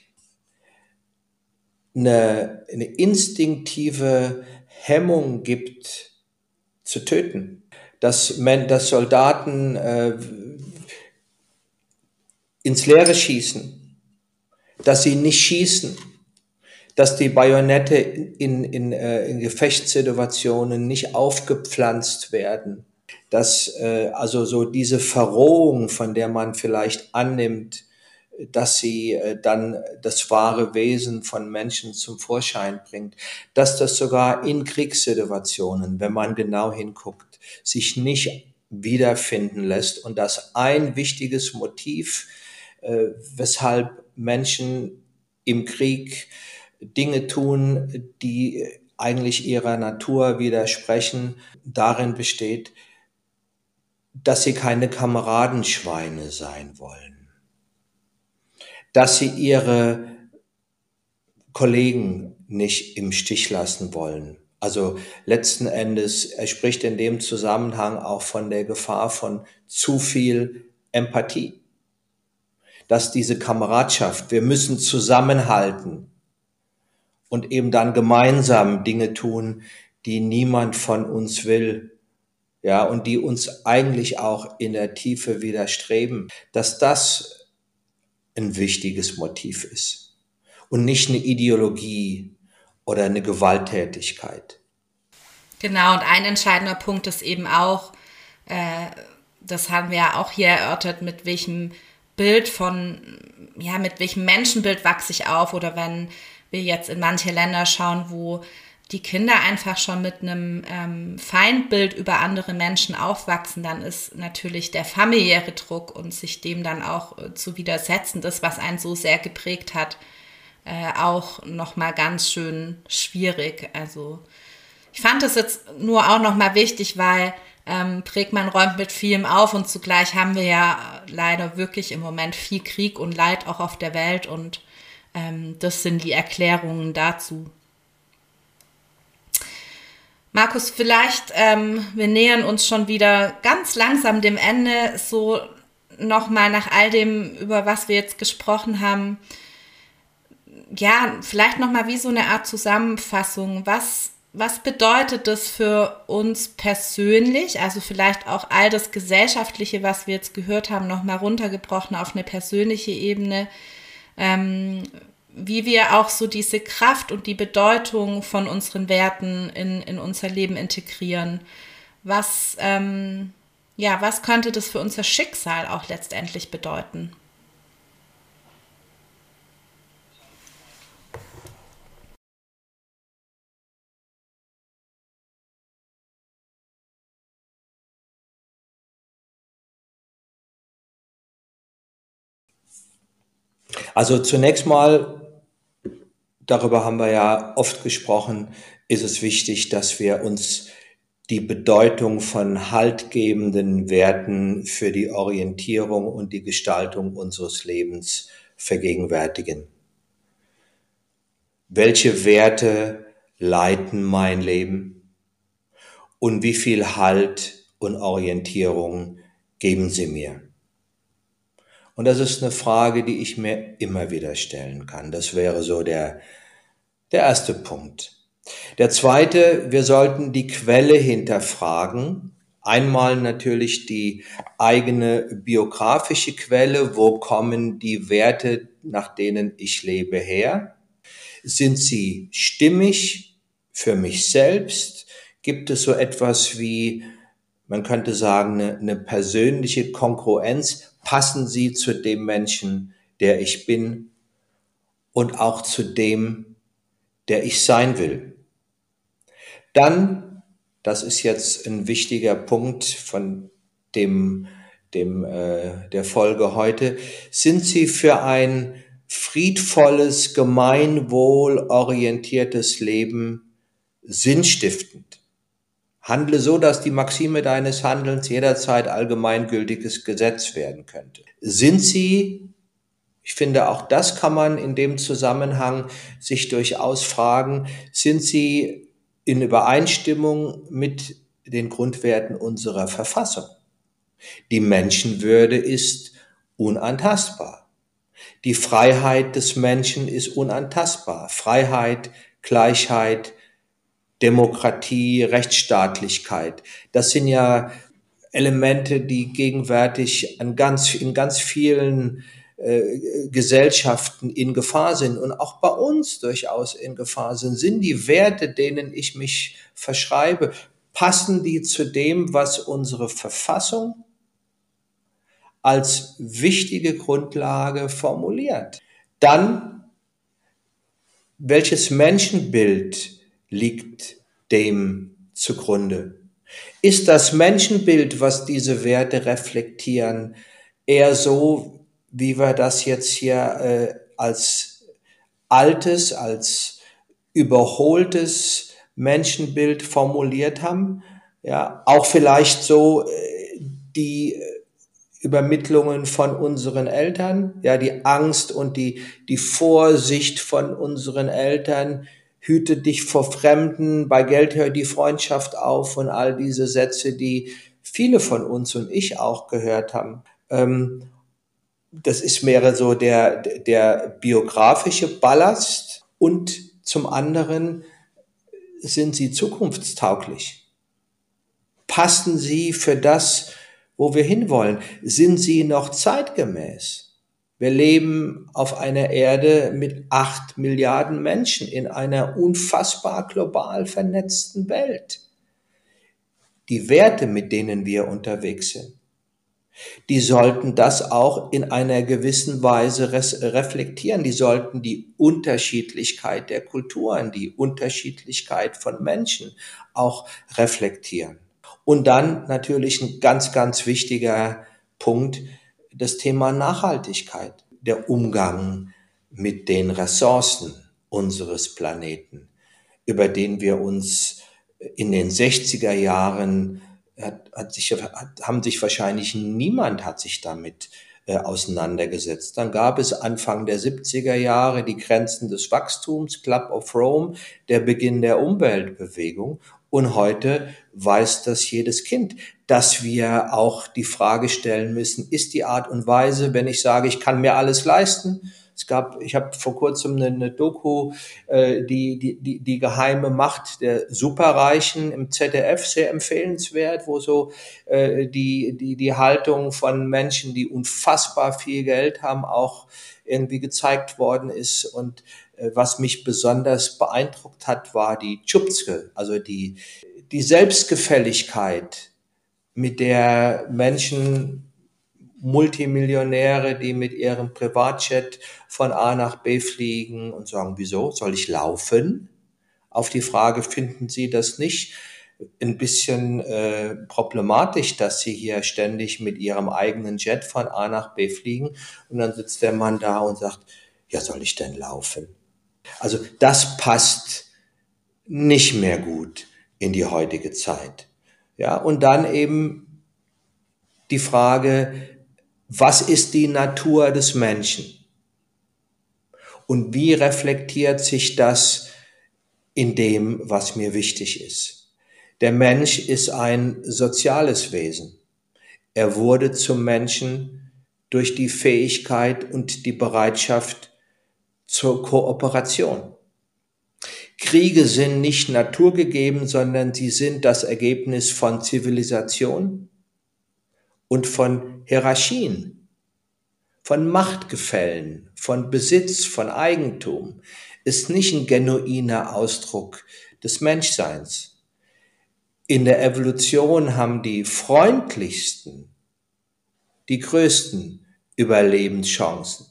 eine, eine instinktive Hemmung gibt, zu töten. Dass, dass Soldaten äh, ins Leere schießen, dass sie nicht schießen, dass die Bajonette in, in, äh, in Gefechtssituationen nicht aufgepflanzt werden, dass äh, also so diese Verrohung, von der man vielleicht annimmt, dass sie äh, dann das wahre Wesen von Menschen zum Vorschein bringt, dass das sogar in Kriegssituationen, wenn man genau hinguckt, sich nicht wiederfinden lässt. Und dass ein wichtiges Motiv, äh, weshalb Menschen im Krieg Dinge tun, die eigentlich ihrer Natur widersprechen, darin besteht, dass sie keine Kameradenschweine sein wollen, dass sie ihre Kollegen nicht im Stich lassen wollen. Also letzten Endes, er spricht in dem Zusammenhang auch von der Gefahr von zu viel Empathie. Dass diese Kameradschaft, wir müssen zusammenhalten, und eben dann gemeinsam Dinge tun, die niemand von uns will, ja, und die uns eigentlich auch in der Tiefe widerstreben, dass das ein wichtiges Motiv ist und nicht eine Ideologie oder eine Gewalttätigkeit. Genau, und ein entscheidender Punkt ist eben auch, äh, das haben wir ja auch hier erörtert, mit welchem Bild von, ja, mit welchem Menschenbild wachse ich auf oder wenn wir jetzt in manche Länder schauen, wo die Kinder einfach schon mit einem ähm, Feindbild über andere Menschen aufwachsen, dann ist natürlich der familiäre Druck und sich dem dann auch äh, zu widersetzen, das, was einen so sehr geprägt hat, äh, auch nochmal ganz schön schwierig. Also ich fand es jetzt nur auch nochmal wichtig, weil ähm, Prägmann räumt mit vielem auf und zugleich haben wir ja leider wirklich im Moment viel Krieg und Leid auch auf der Welt und ähm, das sind die Erklärungen dazu. Markus, vielleicht, ähm, wir nähern uns schon wieder ganz langsam dem Ende, so nochmal nach all dem, über was wir jetzt gesprochen haben. Ja, vielleicht nochmal wie so eine Art Zusammenfassung. Was, was bedeutet das für uns persönlich? Also vielleicht auch all das Gesellschaftliche, was wir jetzt gehört haben, nochmal runtergebrochen auf eine persönliche Ebene. Ähm, wie wir auch so diese Kraft und die Bedeutung von unseren Werten in, in unser Leben integrieren. Was, ähm, ja, was könnte das für unser Schicksal auch letztendlich bedeuten? Also zunächst mal darüber haben wir ja oft gesprochen, ist es wichtig, dass wir uns die Bedeutung von haltgebenden Werten für die Orientierung und die Gestaltung unseres Lebens vergegenwärtigen. Welche Werte leiten mein Leben und wie viel Halt und Orientierung geben sie mir? Und das ist eine Frage, die ich mir immer wieder stellen kann. Das wäre so der der erste Punkt. Der zweite, wir sollten die Quelle hinterfragen. Einmal natürlich die eigene biografische Quelle. Wo kommen die Werte, nach denen ich lebe, her? Sind sie stimmig für mich selbst? Gibt es so etwas wie, man könnte sagen, eine, eine persönliche Kongruenz? Passen sie zu dem Menschen, der ich bin und auch zu dem, der ich sein will. Dann, das ist jetzt ein wichtiger Punkt von dem, dem, äh, der Folge heute, sind Sie für ein friedvolles, gemeinwohlorientiertes Leben sinnstiftend. Handle so, dass die Maxime deines Handelns jederzeit allgemeingültiges Gesetz werden könnte. Sind sie ich finde, auch das kann man in dem Zusammenhang sich durchaus fragen, sind sie in Übereinstimmung mit den Grundwerten unserer Verfassung? Die Menschenwürde ist unantastbar. Die Freiheit des Menschen ist unantastbar. Freiheit, Gleichheit, Demokratie, Rechtsstaatlichkeit. Das sind ja Elemente, die gegenwärtig an ganz, in ganz vielen äh, Gesellschaften in Gefahr sind und auch bei uns durchaus in Gefahr sind, sind die Werte, denen ich mich verschreibe, passen die zu dem, was unsere Verfassung als wichtige Grundlage formuliert. Dann, welches Menschenbild liegt dem zugrunde? Ist das Menschenbild, was diese Werte reflektieren, eher so, wie wir das jetzt hier äh, als altes, als überholtes Menschenbild formuliert haben. Ja, auch vielleicht so äh, die Übermittlungen von unseren Eltern, ja, die Angst und die, die Vorsicht von unseren Eltern, hüte dich vor Fremden, bei Geld hört die Freundschaft auf und all diese Sätze, die viele von uns und ich auch gehört haben. Ähm, das ist mehr so der, der biografische Ballast und zum anderen sind sie zukunftstauglich. Passen sie für das, wo wir hinwollen? Sind sie noch zeitgemäß? Wir leben auf einer Erde mit acht Milliarden Menschen in einer unfassbar global vernetzten Welt. Die Werte, mit denen wir unterwegs sind, die sollten das auch in einer gewissen Weise reflektieren. Die sollten die Unterschiedlichkeit der Kulturen, die Unterschiedlichkeit von Menschen auch reflektieren. Und dann natürlich ein ganz, ganz wichtiger Punkt, das Thema Nachhaltigkeit, der Umgang mit den Ressourcen unseres Planeten, über den wir uns in den 60er Jahren hat, hat sich, hat, haben sich wahrscheinlich niemand hat sich damit äh, auseinandergesetzt. Dann gab es Anfang der 70er Jahre die Grenzen des Wachstums, Club of Rome, der Beginn der Umweltbewegung. Und heute weiß das jedes Kind, dass wir auch die Frage stellen müssen, ist die Art und Weise, wenn ich sage, ich kann mir alles leisten, es gab, ich habe vor kurzem eine, eine Doku, äh, die, die, die, die geheime Macht der Superreichen im ZDF, sehr empfehlenswert, wo so äh, die, die, die Haltung von Menschen, die unfassbar viel Geld haben, auch irgendwie gezeigt worden ist. Und was mich besonders beeindruckt hat, war die Tschupske, also die, die Selbstgefälligkeit, mit der Menschen Multimillionäre, die mit ihrem Privatjet von A nach B fliegen und sagen, wieso soll ich laufen? Auf die Frage, finden Sie das nicht ein bisschen äh, problematisch, dass Sie hier ständig mit Ihrem eigenen Jet von A nach B fliegen? Und dann sitzt der Mann da und sagt, ja, soll ich denn laufen? Also das passt nicht mehr gut in die heutige Zeit. Ja, und dann eben die Frage, was ist die Natur des Menschen? Und wie reflektiert sich das in dem, was mir wichtig ist? Der Mensch ist ein soziales Wesen. Er wurde zum Menschen durch die Fähigkeit und die Bereitschaft zur Kooperation. Kriege sind nicht naturgegeben, sondern sie sind das Ergebnis von Zivilisation und von Hierarchien, von Machtgefällen, von Besitz, von Eigentum, ist nicht ein genuiner Ausdruck des Menschseins. In der Evolution haben die freundlichsten die größten Überlebenschancen,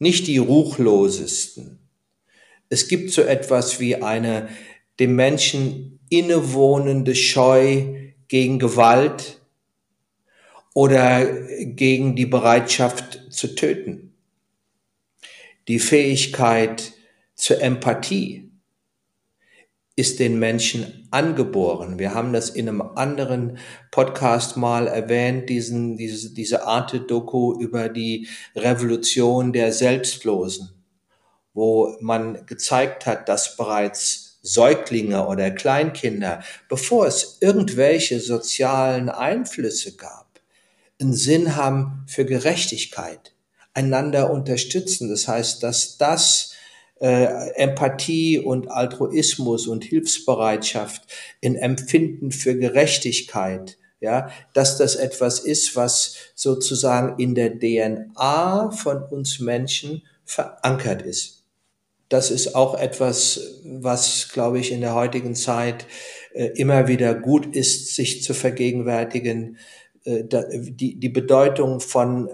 nicht die ruchlosesten. Es gibt so etwas wie eine dem Menschen innewohnende Scheu gegen Gewalt, oder gegen die Bereitschaft zu töten. Die Fähigkeit zur Empathie ist den Menschen angeboren. Wir haben das in einem anderen Podcast mal erwähnt, diesen, diese, diese Arte-Doku über die Revolution der Selbstlosen, wo man gezeigt hat, dass bereits Säuglinge oder Kleinkinder, bevor es irgendwelche sozialen Einflüsse gab, einen Sinn haben für Gerechtigkeit, einander unterstützen. Das heißt, dass das äh, Empathie und Altruismus und Hilfsbereitschaft in Empfinden für Gerechtigkeit, ja, dass das etwas ist, was sozusagen in der DNA von uns Menschen verankert ist. Das ist auch etwas, was, glaube ich, in der heutigen Zeit äh, immer wieder gut ist, sich zu vergegenwärtigen, äh, die, die Bedeutung von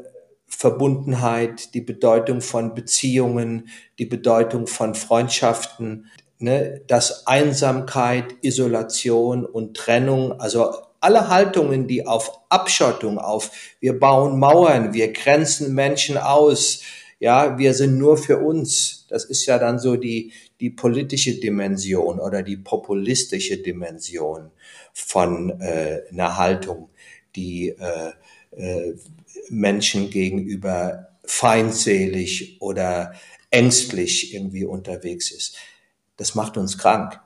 Verbundenheit, die Bedeutung von Beziehungen, die Bedeutung von Freundschaften, ne, dass Einsamkeit, Isolation und Trennung, also alle Haltungen, die auf Abschottung, auf wir bauen Mauern, wir grenzen Menschen aus, ja, wir sind nur für uns. Das ist ja dann so die, die politische Dimension oder die populistische Dimension von äh, einer Haltung die äh, äh, Menschen gegenüber feindselig oder ängstlich irgendwie unterwegs ist. Das macht uns krank.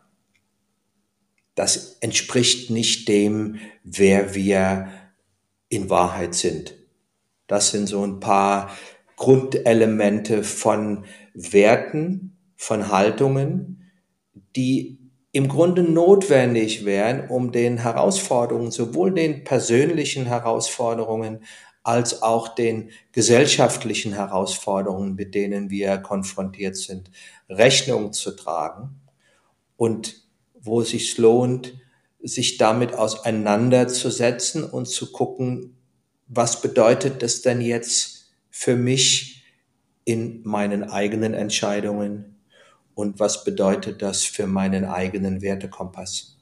Das entspricht nicht dem, wer wir in Wahrheit sind. Das sind so ein paar Grundelemente von Werten, von Haltungen, die im Grunde notwendig wären, um den Herausforderungen, sowohl den persönlichen Herausforderungen als auch den gesellschaftlichen Herausforderungen, mit denen wir konfrontiert sind, Rechnung zu tragen und wo es sich lohnt, sich damit auseinanderzusetzen und zu gucken, was bedeutet das denn jetzt für mich in meinen eigenen Entscheidungen, und was bedeutet das für meinen eigenen Wertekompass.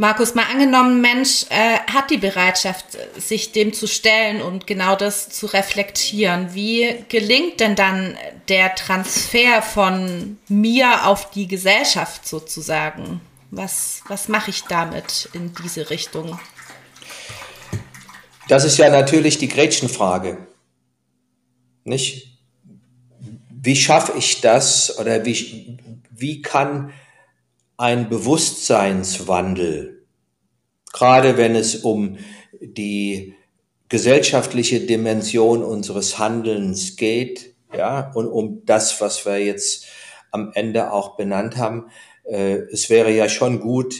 Markus, mal angenommen, Mensch äh, hat die Bereitschaft, sich dem zu stellen und genau das zu reflektieren. Wie gelingt denn dann der Transfer von mir auf die Gesellschaft sozusagen? Was, was mache ich damit in diese Richtung? das ist ja natürlich die Gretchenfrage. Nicht? Wie schaffe ich das oder wie, wie kann ein Bewusstseinswandel, gerade wenn es um die gesellschaftliche Dimension unseres Handelns geht, ja, und um das, was wir jetzt am Ende auch benannt haben, äh, es wäre ja schon gut,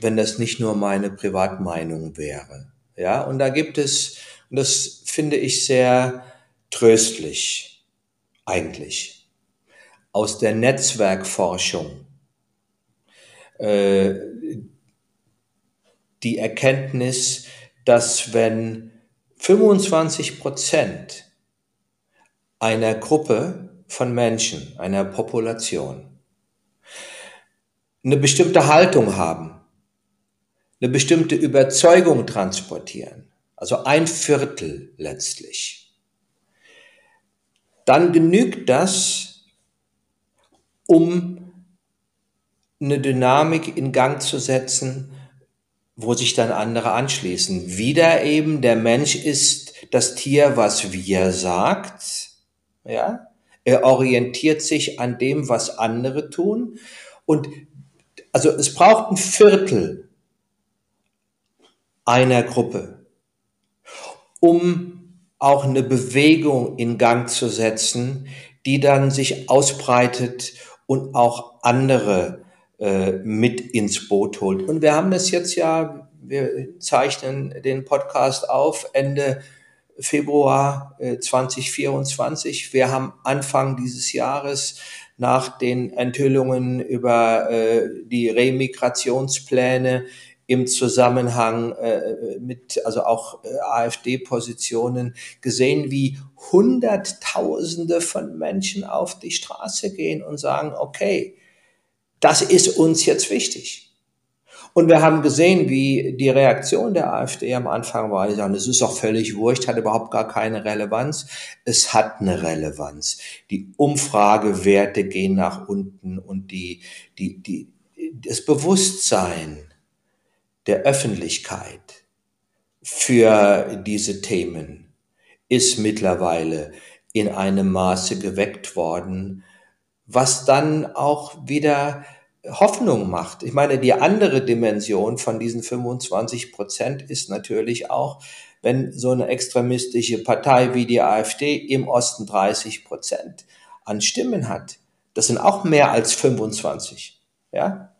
wenn das nicht nur meine Privatmeinung wäre. Ja, und da gibt es, und das finde ich sehr tröstlich, eigentlich, aus der Netzwerkforschung, äh, die Erkenntnis, dass wenn 25 Prozent einer Gruppe von Menschen, einer Population, eine bestimmte Haltung haben, eine bestimmte Überzeugung transportieren, also ein Viertel letztlich, dann genügt das, um eine Dynamik in Gang zu setzen, wo sich dann andere anschließen. Wieder eben, der Mensch ist das Tier, was wir sagt, ja. Er orientiert sich an dem, was andere tun. Und also es braucht ein Viertel einer Gruppe, um auch eine Bewegung in Gang zu setzen, die dann sich ausbreitet und auch andere äh, mit ins Boot holt. Und wir haben das jetzt ja, wir zeichnen den Podcast auf Ende Februar äh, 2024. Wir haben Anfang dieses Jahres nach den Enthüllungen über äh, die Remigrationspläne im Zusammenhang äh, mit, also auch äh, AfD-Positionen gesehen, wie Hunderttausende von Menschen auf die Straße gehen und sagen, okay, das ist uns jetzt wichtig. Und wir haben gesehen, wie die Reaktion der AfD am Anfang war, die sagen, es ist doch völlig wurscht, hat überhaupt gar keine Relevanz. Es hat eine Relevanz. Die Umfragewerte gehen nach unten und die, die, die, das Bewusstsein der Öffentlichkeit für diese Themen ist mittlerweile in einem Maße geweckt worden, was dann auch wieder Hoffnung macht. Ich meine, die andere Dimension von diesen 25 Prozent ist natürlich auch, wenn so eine extremistische Partei wie die AfD im Osten 30 Prozent an Stimmen hat. Das sind auch mehr als 25. Ja?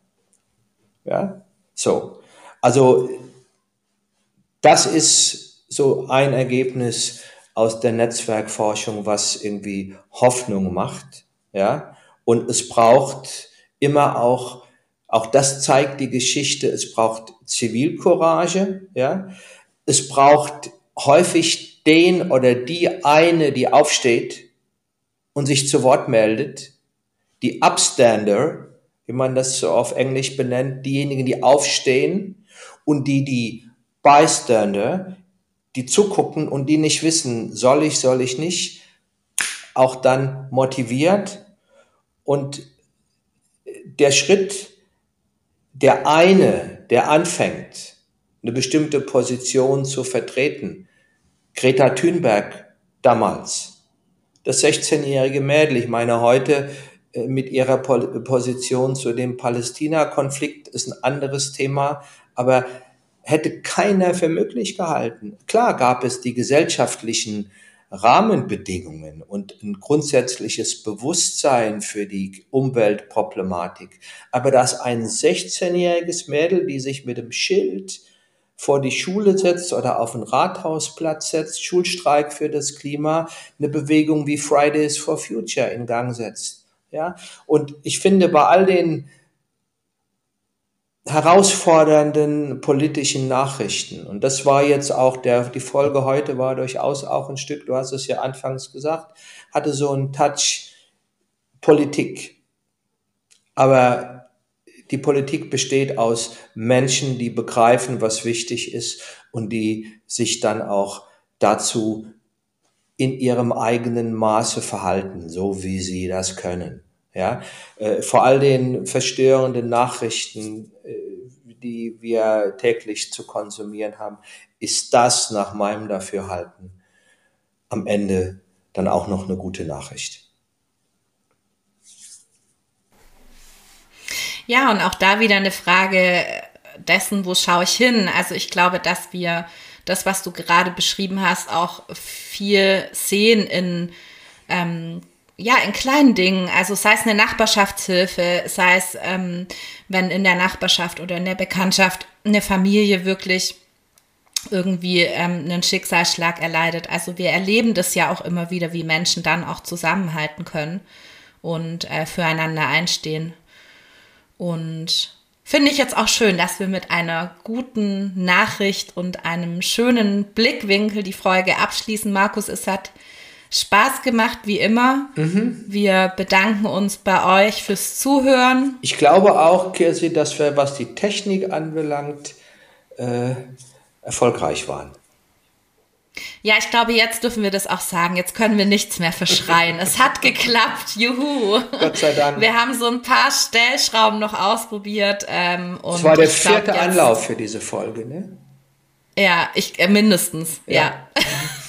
Ja? So. Also, das ist so ein Ergebnis aus der Netzwerkforschung, was irgendwie Hoffnung macht. Ja? Und es braucht immer auch, auch das zeigt die Geschichte, es braucht Zivilcourage, ja. Es braucht häufig den oder die eine, die aufsteht und sich zu Wort meldet, die Upstander, wie man das so auf Englisch benennt, diejenigen, die aufstehen und die, die Bystander, die zugucken und die nicht wissen, soll ich, soll ich nicht, auch dann motiviert. Und der Schritt, der eine, der anfängt, eine bestimmte Position zu vertreten, Greta Thunberg damals, das 16-jährige Mädel, ich meine heute äh, mit ihrer Position zu dem Palästina-Konflikt ist ein anderes Thema, aber hätte keiner für möglich gehalten. Klar gab es die gesellschaftlichen Rahmenbedingungen und ein grundsätzliches Bewusstsein für die Umweltproblematik. Aber dass ein 16-jähriges Mädel, die sich mit dem Schild vor die Schule setzt oder auf den Rathausplatz setzt, Schulstreik für das Klima, eine Bewegung wie Fridays for Future in Gang setzt. Ja, und ich finde bei all den herausfordernden politischen Nachrichten. Und das war jetzt auch der, die Folge heute war durchaus auch ein Stück, du hast es ja anfangs gesagt, hatte so einen Touch Politik. Aber die Politik besteht aus Menschen, die begreifen, was wichtig ist und die sich dann auch dazu in ihrem eigenen Maße verhalten, so wie sie das können. Ja, äh, vor all den verstörenden Nachrichten, äh, die wir täglich zu konsumieren haben, ist das nach meinem Dafürhalten am Ende dann auch noch eine gute Nachricht. Ja, und auch da wieder eine Frage dessen, wo schaue ich hin? Also ich glaube, dass wir das, was du gerade beschrieben hast, auch viel sehen in ähm, ja, in kleinen Dingen, also sei es eine Nachbarschaftshilfe, sei es, ähm, wenn in der Nachbarschaft oder in der Bekanntschaft eine Familie wirklich irgendwie ähm, einen Schicksalsschlag erleidet. Also wir erleben das ja auch immer wieder, wie Menschen dann auch zusammenhalten können und äh, füreinander einstehen. Und finde ich jetzt auch schön, dass wir mit einer guten Nachricht und einem schönen Blickwinkel die Folge abschließen. Markus, es hat Spaß gemacht, wie immer. Mhm. Wir bedanken uns bei euch fürs Zuhören. Ich glaube auch, Kirsi, dass wir, was die Technik anbelangt, äh, erfolgreich waren. Ja, ich glaube, jetzt dürfen wir das auch sagen. Jetzt können wir nichts mehr verschreien. es hat geklappt. Juhu. Gott sei Dank. Wir haben so ein paar Stellschrauben noch ausprobiert. Ähm, und das war der vierte glaub, Anlauf für diese Folge, ne? Ja, ich, äh, mindestens, ja. ja.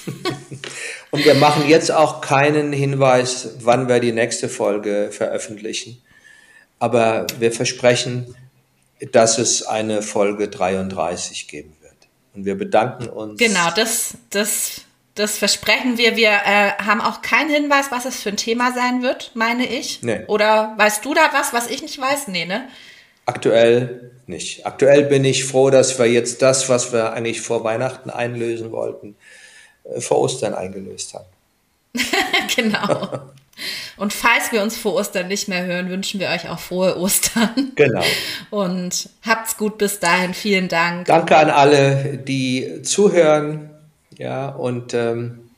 und wir machen jetzt auch keinen Hinweis, wann wir die nächste Folge veröffentlichen. Aber wir versprechen, dass es eine Folge 33 geben wird. Und wir bedanken uns. Genau, das, das, das versprechen wir. Wir äh, haben auch keinen Hinweis, was es für ein Thema sein wird, meine ich. Nee. Oder weißt du da was, was ich nicht weiß? Nee, ne? Aktuell nicht. Aktuell bin ich froh, dass wir jetzt das, was wir eigentlich vor Weihnachten einlösen wollten, vor Ostern eingelöst haben. genau. Und falls wir uns vor Ostern nicht mehr hören, wünschen wir euch auch frohe Ostern. Genau. Und habt's gut bis dahin. Vielen Dank. Danke an alle, die zuhören. Ja, und ähm,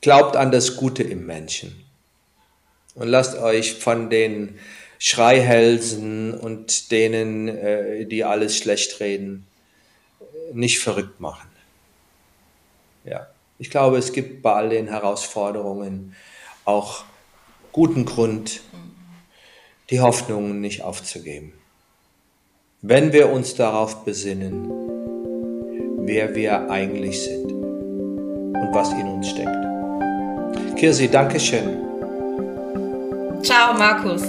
glaubt an das Gute im Menschen. Und lasst euch von den Schreihälsen und denen, äh, die alles schlecht reden, nicht verrückt machen. Ja. Ich glaube, es gibt bei all den Herausforderungen auch guten Grund, die Hoffnungen nicht aufzugeben. Wenn wir uns darauf besinnen, wer wir eigentlich sind und was in uns steckt. Kirsi, danke schön. Ciao, Markus.